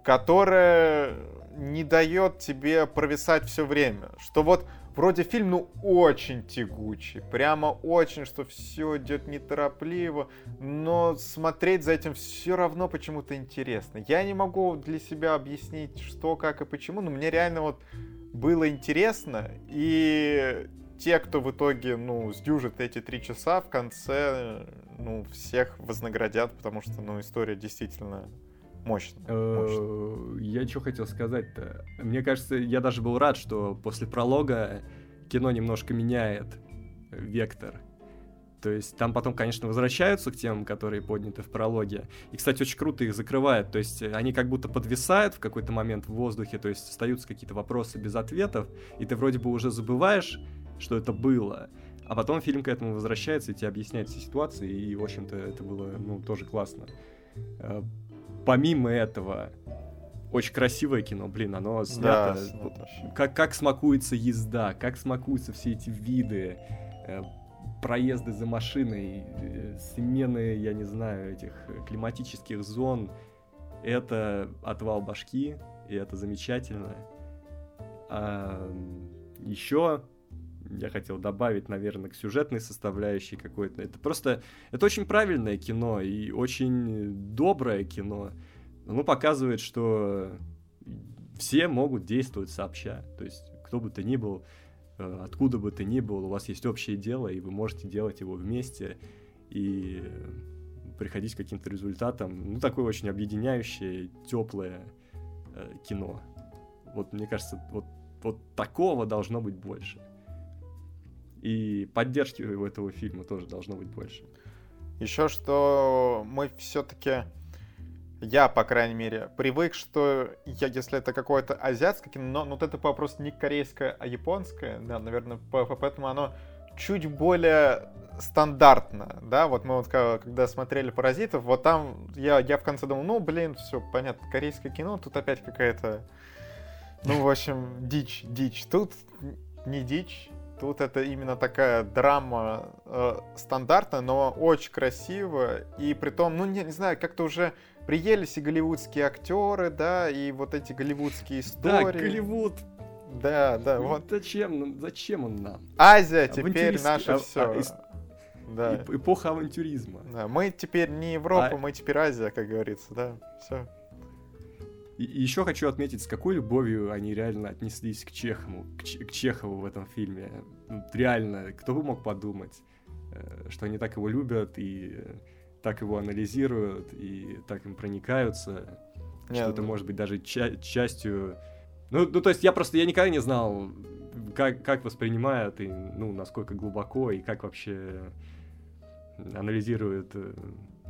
которая не дает тебе провисать все время. Что вот вроде фильм, ну, очень тягучий, прямо очень, что все идет неторопливо, но смотреть за этим все равно почему-то интересно. Я не могу для себя объяснить, что, как и почему, но мне реально вот было интересно, и те, кто в итоге, ну, сдюжит эти три часа, в конце, ну, всех вознаградят, потому что, ну, история действительно мощно. Э, я что хотел сказать-то? Мне кажется, я даже был рад, что после пролога кино немножко меняет вектор. То есть там потом, конечно, возвращаются к темам, которые подняты в прологе. И, кстати, очень круто их закрывают. То есть они как будто подвисают в какой-то момент в воздухе, то есть остаются какие-то вопросы без ответов, и ты вроде бы уже забываешь, что это было. А потом фильм к этому возвращается и тебе объясняет все ситуации, и, в общем-то, это было, ну, тоже классно. Э, помимо этого, очень красивое кино, блин, оно снято. Да, как, как смакуется езда, как смакуются все эти виды, э, проезды за машиной, э, смены, я не знаю, этих климатических зон. Это отвал башки, и это замечательно. А, еще я хотел добавить, наверное, к сюжетной составляющей какой-то. Это просто, это очень правильное кино и очень доброе кино. Оно показывает, что все могут действовать сообща. То есть, кто бы ты ни был, э, откуда бы ты ни был, у вас есть общее дело, и вы можете делать его вместе и приходить к каким-то результатам. Ну, такое очень объединяющее, теплое э, кино. Вот, мне кажется, вот, вот такого должно быть больше. И поддержки у этого фильма тоже должно быть больше. Еще что мы все-таки, я, по крайней мере, привык, что я, если это какое-то азиатское кино, но, вот это вопрос не корейское, а японское, да, наверное, поэтому оно чуть более стандартно, да, вот мы вот когда смотрели «Паразитов», вот там я, я в конце думал, ну, блин, все, понятно, корейское кино, тут опять какая-то, ну, в общем, дичь, дичь. Тут не дичь, Тут это именно такая драма э, стандартная, но очень красивая. И при том, ну, не, не знаю, как-то уже приелись и голливудские актеры, да, и вот эти голливудские истории. Да, Голливуд. Да, да, ну, вот. Зачем, зачем он нам? Азия теперь наше а, все. А, да. Эпоха авантюризма. Да, мы теперь не Европа, а... мы теперь Азия, как говорится, да, все. И, и еще хочу отметить, с какой любовью они реально отнеслись к Чехову, к, к Чехову в этом фильме. Ну, реально, кто бы мог подумать, э, что они так его любят и так его анализируют и так им проникаются, Нет, что это ну... может быть даже ча- частью. Ну, ну, то есть я просто я никогда не знал, как, как воспринимают и ну, насколько глубоко и как вообще анализируют э,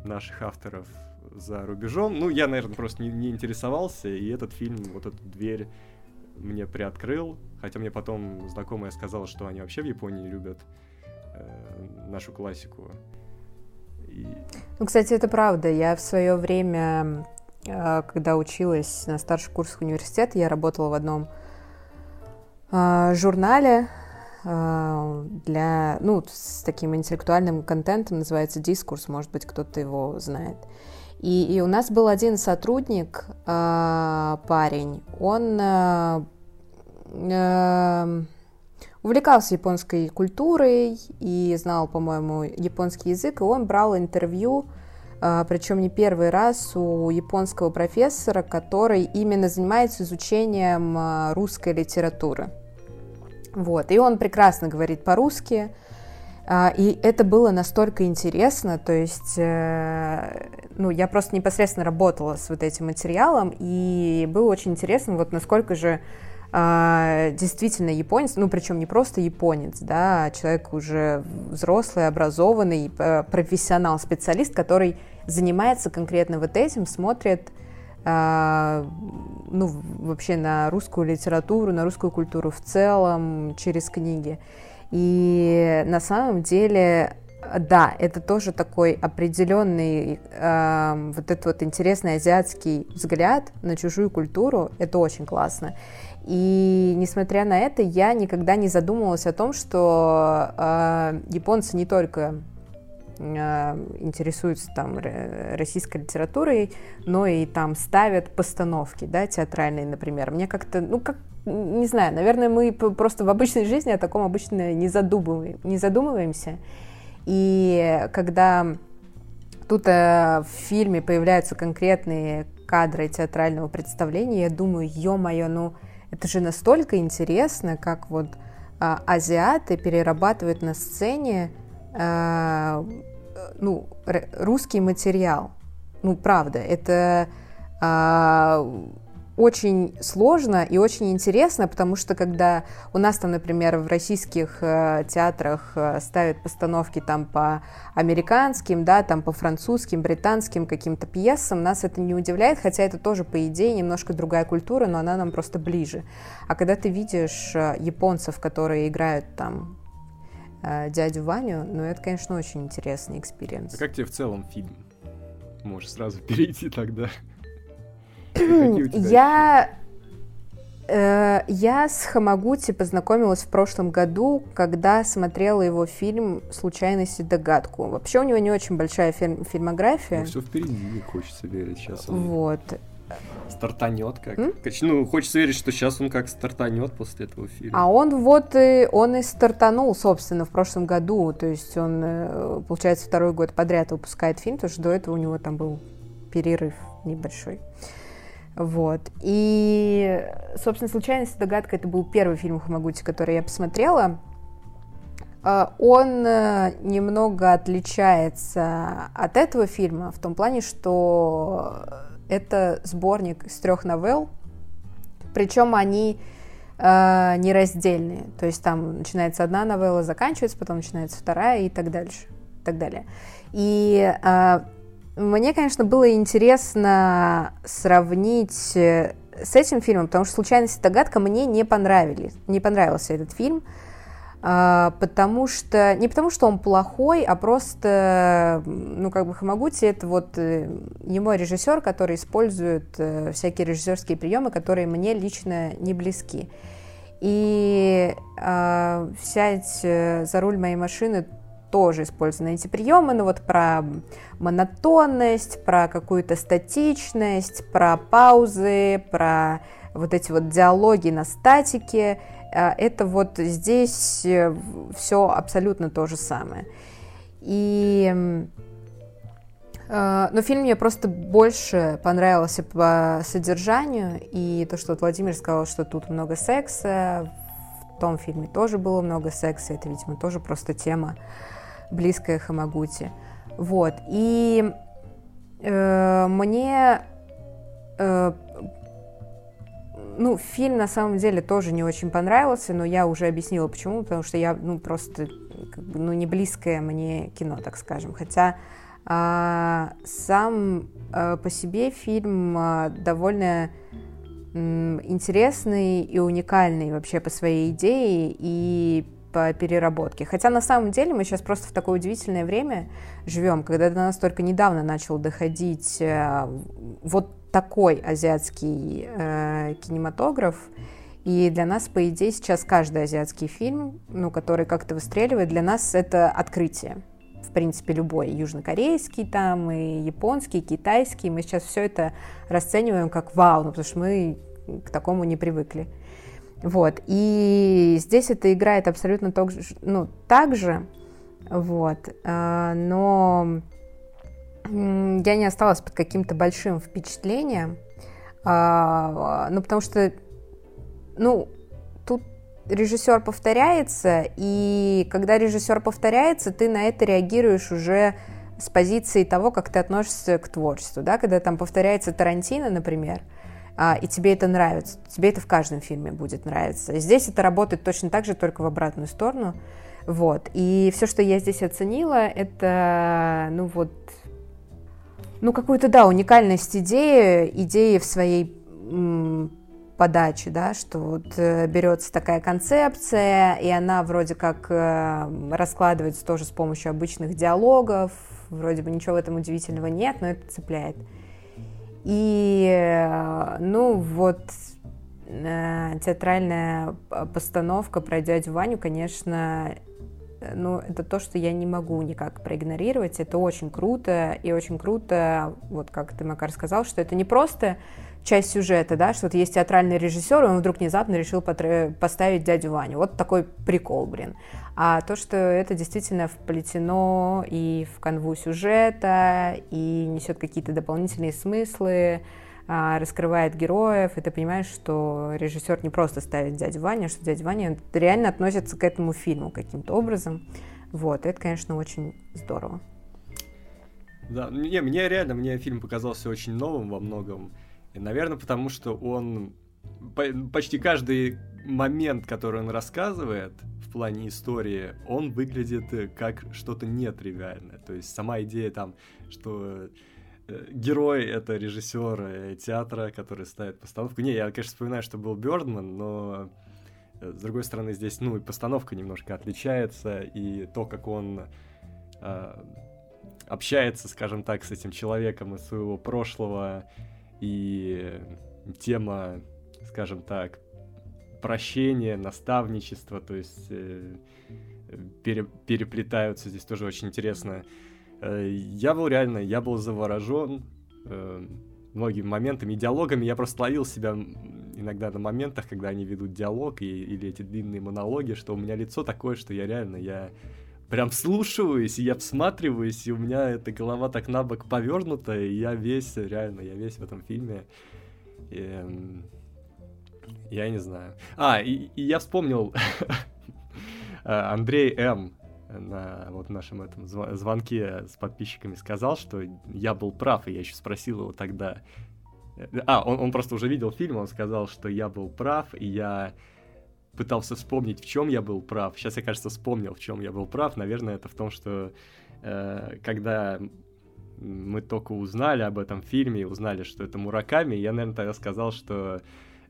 наших авторов за рубежом. Ну, я, наверное, просто не, не интересовался, и этот фильм, вот эту дверь мне приоткрыл. Хотя мне потом знакомая сказала, что они вообще в Японии любят э, нашу классику. И... Ну, кстати, это правда. Я в свое время, э, когда училась на старших курсах университета, я работала в одном э, журнале э, для, ну, с таким интеллектуальным контентом, называется «Дискурс», может быть, кто-то его знает. И, и у нас был один сотрудник, э, парень, он э, э, увлекался японской культурой и знал, по-моему, японский язык, и он брал интервью, э, причем не первый раз, у японского профессора, который именно занимается изучением э, русской литературы. Вот, и он прекрасно говорит по-русски, а, и это было настолько интересно, то есть, э, ну, я просто непосредственно работала с вот этим материалом, и было очень интересно, вот насколько же а, действительно японец, ну, причем не просто японец, да, а человек уже взрослый, образованный, э, профессионал, специалист, который занимается конкретно вот этим, смотрит а, ну, вообще на русскую литературу, на русскую культуру в целом через книги. И на самом деле, да, это тоже такой определенный э, вот этот вот интересный азиатский взгляд на чужую культуру. Это очень классно. И несмотря на это, я никогда не задумывалась о том, что э, японцы не только э, интересуются там российской литературой, но и там ставят постановки, да, театральные, например. Мне как-то, ну, как не знаю, наверное, мы просто в обычной жизни о таком обычно не, задумываем, не задумываемся. И когда тут э, в фильме появляются конкретные кадры театрального представления, я думаю, ё-моё, ну это же настолько интересно, как вот э, азиаты перерабатывают на сцене э, ну, русский материал. Ну, правда, это э, очень сложно и очень интересно, потому что когда у нас там, например, в российских э, театрах э, ставят постановки там по американским, да, там по французским, британским каким-то пьесам, нас это не удивляет, хотя это тоже, по идее, немножко другая культура, но она нам просто ближе. А когда ты видишь э, японцев, которые играют там э, дядю Ваню, ну это, конечно, очень интересный experience. А как тебе в целом фильм? Можешь сразу [LAUGHS] перейти тогда. Я... Э, я с Хамагути познакомилась в прошлом году, когда смотрела его фильм «Случайность и догадку». Вообще у него не очень большая фильм, фильмография. Ну, все впереди, хочется верить сейчас. Он... Вот. Стартанет как. М? Ну, хочется верить, что сейчас он как стартанет после этого фильма. А он вот и он и стартанул, собственно, в прошлом году. То есть он, э, получается, второй год подряд выпускает фильм, потому что до этого у него там был перерыв небольшой. Вот. И, собственно, «Случайность и догадка» — это был первый фильм Хамагути, который я посмотрела. А, он э, немного отличается от этого фильма в том плане, что это сборник из трех новелл, причем они э, нераздельные. То есть там начинается одна новелла, заканчивается, потом начинается вторая и так дальше. И так далее. И э, мне, конечно, было интересно сравнить э, с этим фильмом, потому что «Случайность и догадка» мне не понравились. Не понравился этот фильм, а, потому что... Не потому что он плохой, а просто, ну, как бы Хамагути — это вот э, не мой режиссер, который использует э, всякие режиссерские приемы, которые мне лично не близки. И э, сядь за руль моей машины тоже использованы эти приемы, но вот про монотонность, про какую-то статичность, про паузы, про вот эти вот диалоги на статике, э, это вот здесь э, все абсолютно то же самое. И э, но фильм мне просто больше понравился по содержанию, и то, что вот Владимир сказал, что тут много секса, в том фильме тоже было много секса, это, видимо, тоже просто тема близкая Хамагути. Вот. И э, мне э, ну, фильм на самом деле тоже не очень понравился, но я уже объяснила почему, потому что я, ну, просто, как бы, ну, не близкое мне кино, так скажем. Хотя э, сам э, по себе фильм э, довольно интересный и уникальный вообще по своей идее, и по переработке. Хотя на самом деле мы сейчас просто в такое удивительное время живем, когда до нас только недавно начал доходить э, вот такой азиатский э, кинематограф. И для нас, по идее, сейчас каждый азиатский фильм, ну, который как-то выстреливает, для нас это открытие. В принципе, любой южнокорейский там, и японский, и китайский. Мы сейчас все это расцениваем как вау, ну, потому что мы к такому не привыкли. Вот. И здесь это играет абсолютно так же, ну, так же, вот. А, но я не осталась под каким-то большим впечатлением, а, ну, потому что, ну, тут режиссер повторяется, и когда режиссер повторяется, ты на это реагируешь уже с позиции того, как ты относишься к творчеству, да, когда там повторяется Тарантино, например, и тебе это нравится. Тебе это в каждом фильме будет нравиться. Здесь это работает точно так же, только в обратную сторону. Вот. И все, что я здесь оценила, это, ну вот, ну какую-то, да, уникальность идеи, идеи в своей м, подаче, да, что вот э, берется такая концепция, и она вроде как э, раскладывается тоже с помощью обычных диалогов, вроде бы ничего в этом удивительного нет, но это цепляет. И, э, ну, вот э, театральная постановка про дядю Ваню, конечно, ну, это то, что я не могу никак проигнорировать. Это очень круто, и очень круто, вот как ты, Макар, сказал, что это не просто часть сюжета, да, что вот есть театральный режиссер, и он вдруг внезапно решил поставить дядю Ваню. Вот такой прикол, блин. А то, что это действительно вплетено и в канву сюжета, и несет какие-то дополнительные смыслы, а, раскрывает героев, и ты понимаешь, что режиссер не просто ставит дядю Ваню, а что дядя Ваня реально относится к этому фильму каким-то образом. Вот, это, конечно, очень здорово. Да, не, мне реально, мне фильм показался очень новым во многом. Наверное, потому что он почти каждый момент, который он рассказывает в плане истории, он выглядит э, как что-то нетривиальное. То есть сама идея там, что э, герой — это режиссер э, театра, который ставит постановку. Не, я, конечно, вспоминаю, что был Бёрдман, но с другой стороны, здесь, ну, и постановка немножко отличается, и то, как он э, общается, скажем так, с этим человеком из своего прошлого, и тема, скажем так, прощения, наставничества, то есть э, пере, переплетаются здесь тоже очень интересно. Э, я был реально, я был заворожен э, многими моментами диалогами. Я просто ловил себя иногда на моментах, когда они ведут диалог и, или эти длинные монологи, что у меня лицо такое, что я реально, я прям слушаюсь, и я всматриваюсь, и у меня эта голова так на бок повернута, и я весь, реально, я весь в этом фильме. И, эм, я не знаю. А, и, и я вспомнил [LAUGHS] Андрей М. на вот нашем этом звонке с подписчиками сказал, что я был прав, и я еще спросил его тогда. А, он, он просто уже видел фильм, он сказал, что я был прав, и я пытался вспомнить, в чем я был прав. Сейчас я, кажется, вспомнил, в чем я был прав. Наверное, это в том, что э, когда мы только узнали об этом фильме узнали, что это Мураками, я, наверное, тогда сказал, что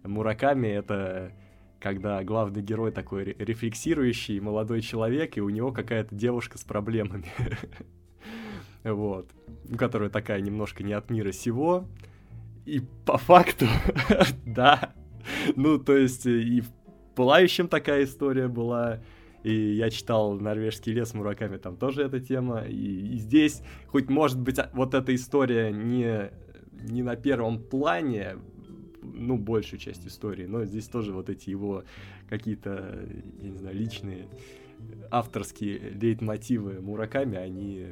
Мураками это когда главный герой такой рефлексирующий молодой человек, и у него какая-то девушка с проблемами. [LAUGHS] Вот. Которая такая немножко не от мира сего. И по факту, [LAUGHS] да. Ну, то есть, и Пылающим такая история была. И я читал «Норвежский лес» Мураками, там тоже эта тема. И, и здесь, хоть может быть, вот эта история не, не на первом плане, ну, большую часть истории, но здесь тоже вот эти его какие-то, я не знаю, личные авторские лейтмотивы Мураками, они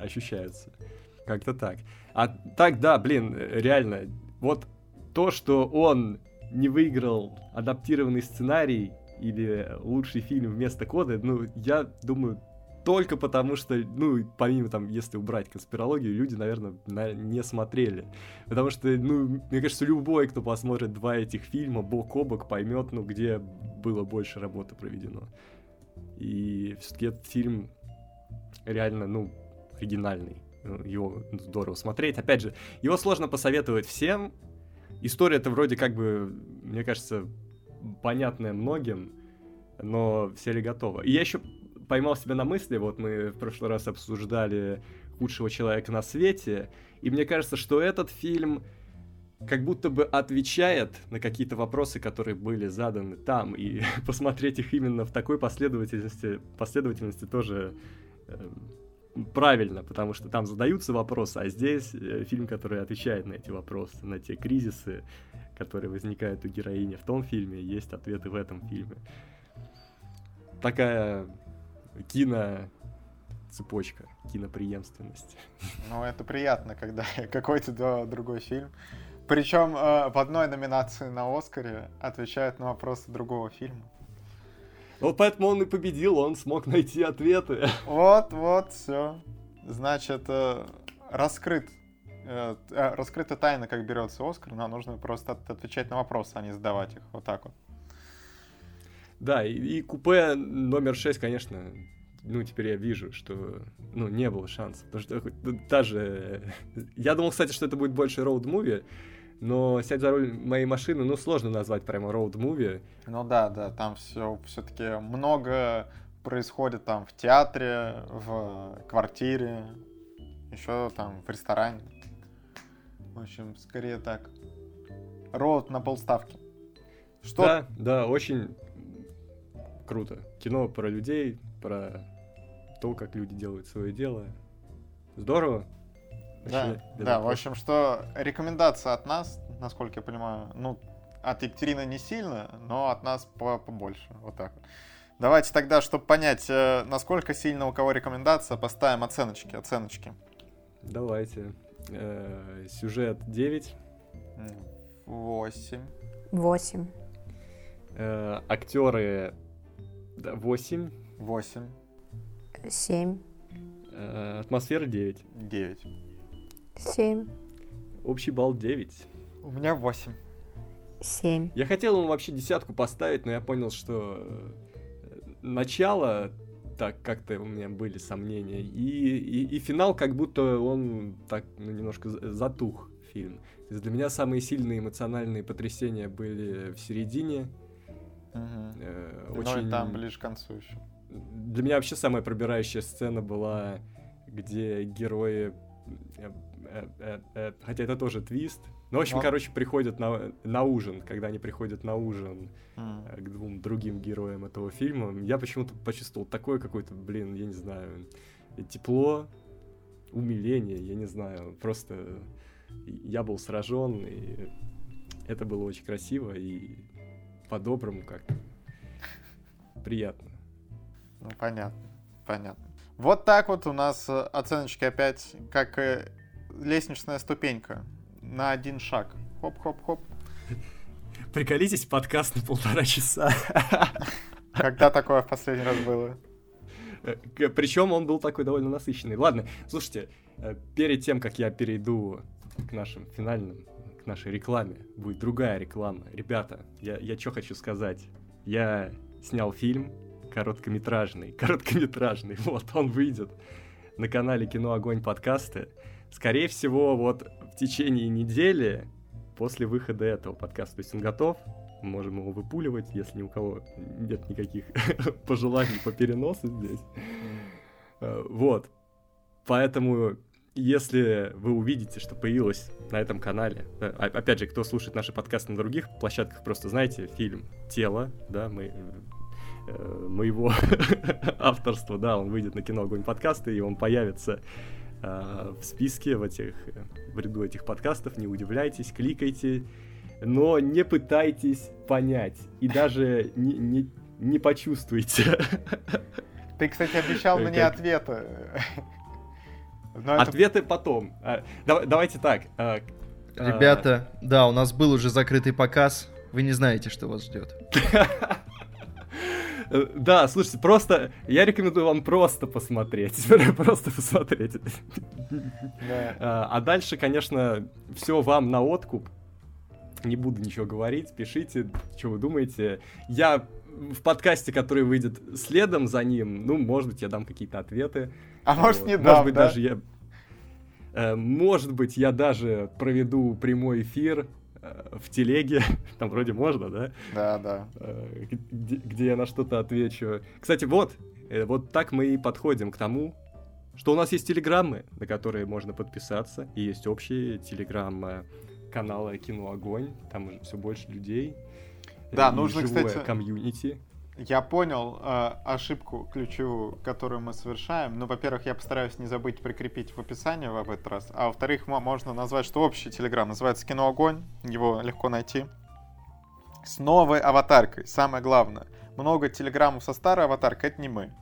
ощущаются. Как-то так. А так, да, блин, реально, вот то, что он не выиграл адаптированный сценарий или лучший фильм вместо кода, ну, я думаю, только потому что, ну, помимо там, если убрать конспирологию, люди, наверное, на, не смотрели. Потому что, ну, мне кажется, любой, кто посмотрит два этих фильма бок о бок, поймет, ну, где было больше работы проведено. И все-таки этот фильм реально, ну, оригинальный. Его здорово смотреть. Опять же, его сложно посоветовать всем, История-то вроде как бы, мне кажется, понятная многим, но все ли готовы? И я еще поймал себя на мысли, вот мы в прошлый раз обсуждали худшего человека на свете, и мне кажется, что этот фильм как будто бы отвечает на какие-то вопросы, которые были заданы там, и [LAUGHS] посмотреть их именно в такой последовательности, последовательности тоже э, правильно, потому что там задаются вопросы, а здесь э, фильм, который отвечает на эти вопросы, на те кризисы, которые возникают у героини в том фильме, есть ответы в этом фильме. Такая кино цепочка, киноприемственность. Ну, это приятно, когда [LAUGHS] какой-то другой фильм. Причем э, в одной номинации на Оскаре отвечает на вопросы другого фильма. Вот поэтому он и победил, он смог найти ответы. Вот, вот, все. Значит, э, раскрыт э, э, раскрыта тайна, как берется Оскар, но нужно просто отвечать на вопросы, а не задавать их. Вот так вот. Да, и, и купе номер 6, конечно, ну, теперь я вижу, что, ну, не было шансов. Потому что даже... Я думал, кстати, что это будет больше роуд-муви, но «Сядь за руль моей машины», ну, сложно назвать прямо роуд-муви. Ну да, да, там все все-таки много происходит там в театре, в квартире, еще там в ресторане. В общем, скорее так. Роуд на полставки. Что? Да, да, очень круто. Кино про людей, про то, как люди делают свое дело. Здорово. Да, да, в общем, что рекомендация от нас, насколько я понимаю, ну, от Екатерины не сильно, но от нас по- побольше. Вот так вот. Давайте тогда, чтобы понять, э, насколько сильно у кого рекомендация, поставим оценочки. Оценочки. Давайте. Э, Сюжет 9. М, Восемь. Восемь. Э, Актеры 8. Восемь. Семь. Э, Атмосфера 9. Девять. Семь. Общий балл 9. У меня восемь. Семь. Я хотел ему вообще десятку поставить, но я понял, что э, начало так как-то у меня были сомнения. И, и, и финал как будто он так ну, немножко за- затух фильм. То есть для меня самые сильные эмоциональные потрясения были в середине. Мгм. Э, Ну очень... и там ближе к концу еще. Для меня вообще самая пробирающая сцена была, где герои... э, э, э, Хотя это тоже твист. Ну, в общем, Но- короче, приходят на, на ужин. Когда они приходят на ужин к двум другим героям этого фильма, я почему-то почувствовал такое какое-то, блин, я не знаю, тепло, умиление, я не знаю, просто я был сражен, и это было очень красиво и по-доброму как-то приятно. Ну, понятно, понятно. Вот так вот у нас оценочки опять, как лестничная ступенька на один шаг. Хоп-хоп-хоп. Приколитесь, подкаст на полтора часа. Когда такое в последний раз было? Причем он был такой довольно насыщенный. Ладно, слушайте, э, перед тем, как я перейду к нашим финальным, к нашей рекламе, будет другая реклама. Ребята, я, я что хочу сказать. Я снял фильм короткометражный, короткометражный, [LAUGHS] вот, он выйдет на канале Кино Огонь подкасты. Скорее всего, вот в течение недели после выхода этого подкаста, то есть он готов, можем его выпуливать, если ни у кого нет никаких [LAUGHS] пожеланий по переносу здесь. Э, Вот. Поэтому, если вы увидите, что появилось на этом канале, э, о- опять же, кто слушает наши подкасты на других площадках, просто знаете, фильм «Тело», да, мы, э, моего [LAUGHS] авторства, да, он выйдет на кино «Огонь» подкасты, и он появится э, в списке, в, этих, э, в ряду этих подкастов, не удивляйтесь, кликайте, но не пытайтесь понять, и даже не, не, не почувствуйте. [LAUGHS] Ты, кстати, обещал Э, мне как? ответы. [LAUGHS] Но это- Ответы потом. А, дава- давайте так. Ребята, да, у нас был уже закрытый показ. Вы не знаете, что вас ждет. [LAUGHS] э, Да, слушайте, просто я рекомендую вам просто посмотреть. [LAUGHS] Просто посмотреть. Да. А дальше, конечно, все вам на откуп. Не буду ничего говорить, пишите, что вы думаете. Я в подкасте, который выйдет следом за ним, ну, может быть, я дам какие-то ответы. А может не Может дам, быть, да? даже я... э, Может быть, я даже проведу прямой эфир э, в телеге. [LAUGHS] Там вроде можно, да? Да, да. Э, Где, где я на что-то отвечу. Кстати, вот, э, вот так мы и подходим к тому, что у нас есть телеграммы, на которые можно подписаться, и есть общие телеграммы канала Кино Огонь, там уже все больше людей. Да, нужно, живое кстати, комьюнити. Я понял э, ошибку ключевую, которую мы совершаем. Ну, во-первых, я постараюсь не забыть прикрепить в описании в этот раз. А во-вторых, мо- можно назвать, что общий телеграм называется Кино Огонь. Его легко найти. С новой аватаркой. Самое главное. Много телеграммов со старой аватаркой, это не мы.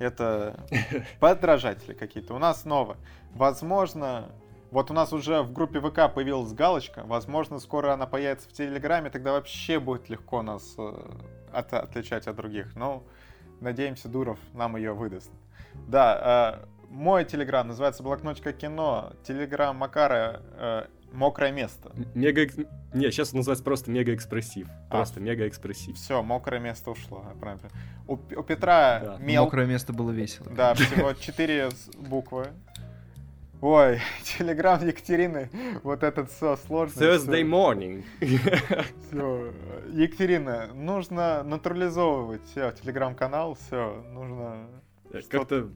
Это [LAUGHS] подражатели какие-то. У нас новое. Возможно, вот у нас уже в группе ВК появилась галочка. Возможно, скоро она появится в Телеграме, тогда вообще будет легко нас э, от- отличать от других. Ну, надеемся, Дуров нам ее выдаст. Да, э, мой Телеграм называется Блокнотика кино. Телеграм Макара э, Мокрое место. Мега... Не, сейчас называется просто мега экспрессив. А. Просто мега экспрессив. Все, мокрое место ушло. правильно. У, у Петра Да. мел... Мокрое место было весело. Да, всего четыре буквы. Ой, [LAUGHS] телеграм Екатерины, вот этот все сложно. Thursday morning. Все. Екатерина, нужно натурализовывать все, телеграм-канал, все, нужно... Как-то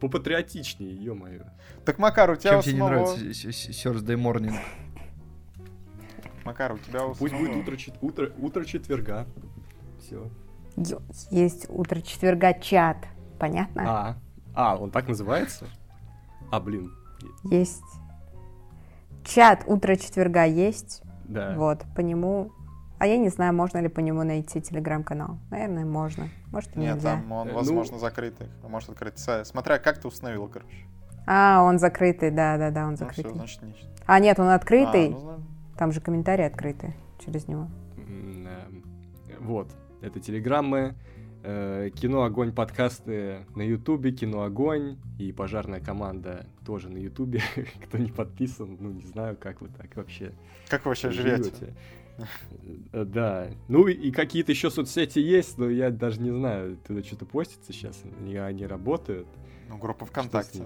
попатриотичнее, ё-моё. Так, Макар, у тебя Чем тебе не нравится Thursday morning? Макар, у тебя у Пусть самого- будет утро, чет- утро, утро четверга. Все. Есть утро четверга чат Понятно? А, а, он так называется? А, блин. Есть. Чат «Утро четверга» есть. Да. Вот, по нему... А я не знаю, можно ли по нему найти телеграм-канал. Наверное, можно. Может, и Нет, нельзя. там он, Э, ну- возможно, закрытый. А Может открыть. Смотря как ты установил, короче. А, он закрытый, да-да-да, он Ну закрытый. все, значит, ничего. А, нет, он открытый. А, ну. Там же комментарии открыты через него. Вот, это телеграммы, кино Огонь подкасты на Ютубе, кино Огонь и пожарная команда тоже на Ютубе. [LAUGHS] Кто не подписан, ну не знаю, как вы так вообще Как вы вообще живете? живете. Э, Да. Ну и- какие-то еще соцсети есть, но я даже не знаю, туда что-то постится сейчас, они, они работают. Ну, группа ВКонтакте.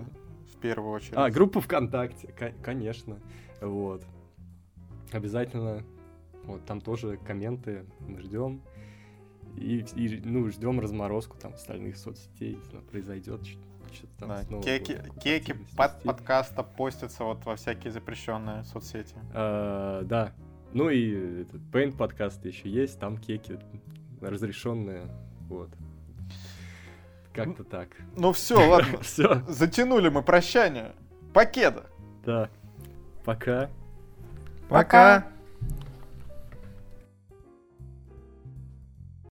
В первую очередь. А, группа ВКонтакте, ко- конечно. Вот. Обязательно. Вот, там тоже комменты мы ждем. И, и, ну, ждем разморозку там остальных соцсетей, произойдет, что- что-то там Да, снова кейки активность под подкаста постятся вот во всякие запрещенные соцсети. А, да. Ну и этот Paint подкаст еще есть, там кейки разрешенные, вот. Как-то так. Ну все, ладно. [LAUGHS] Все, Затянули мы прощание. Покеда. да. Пока. Пока.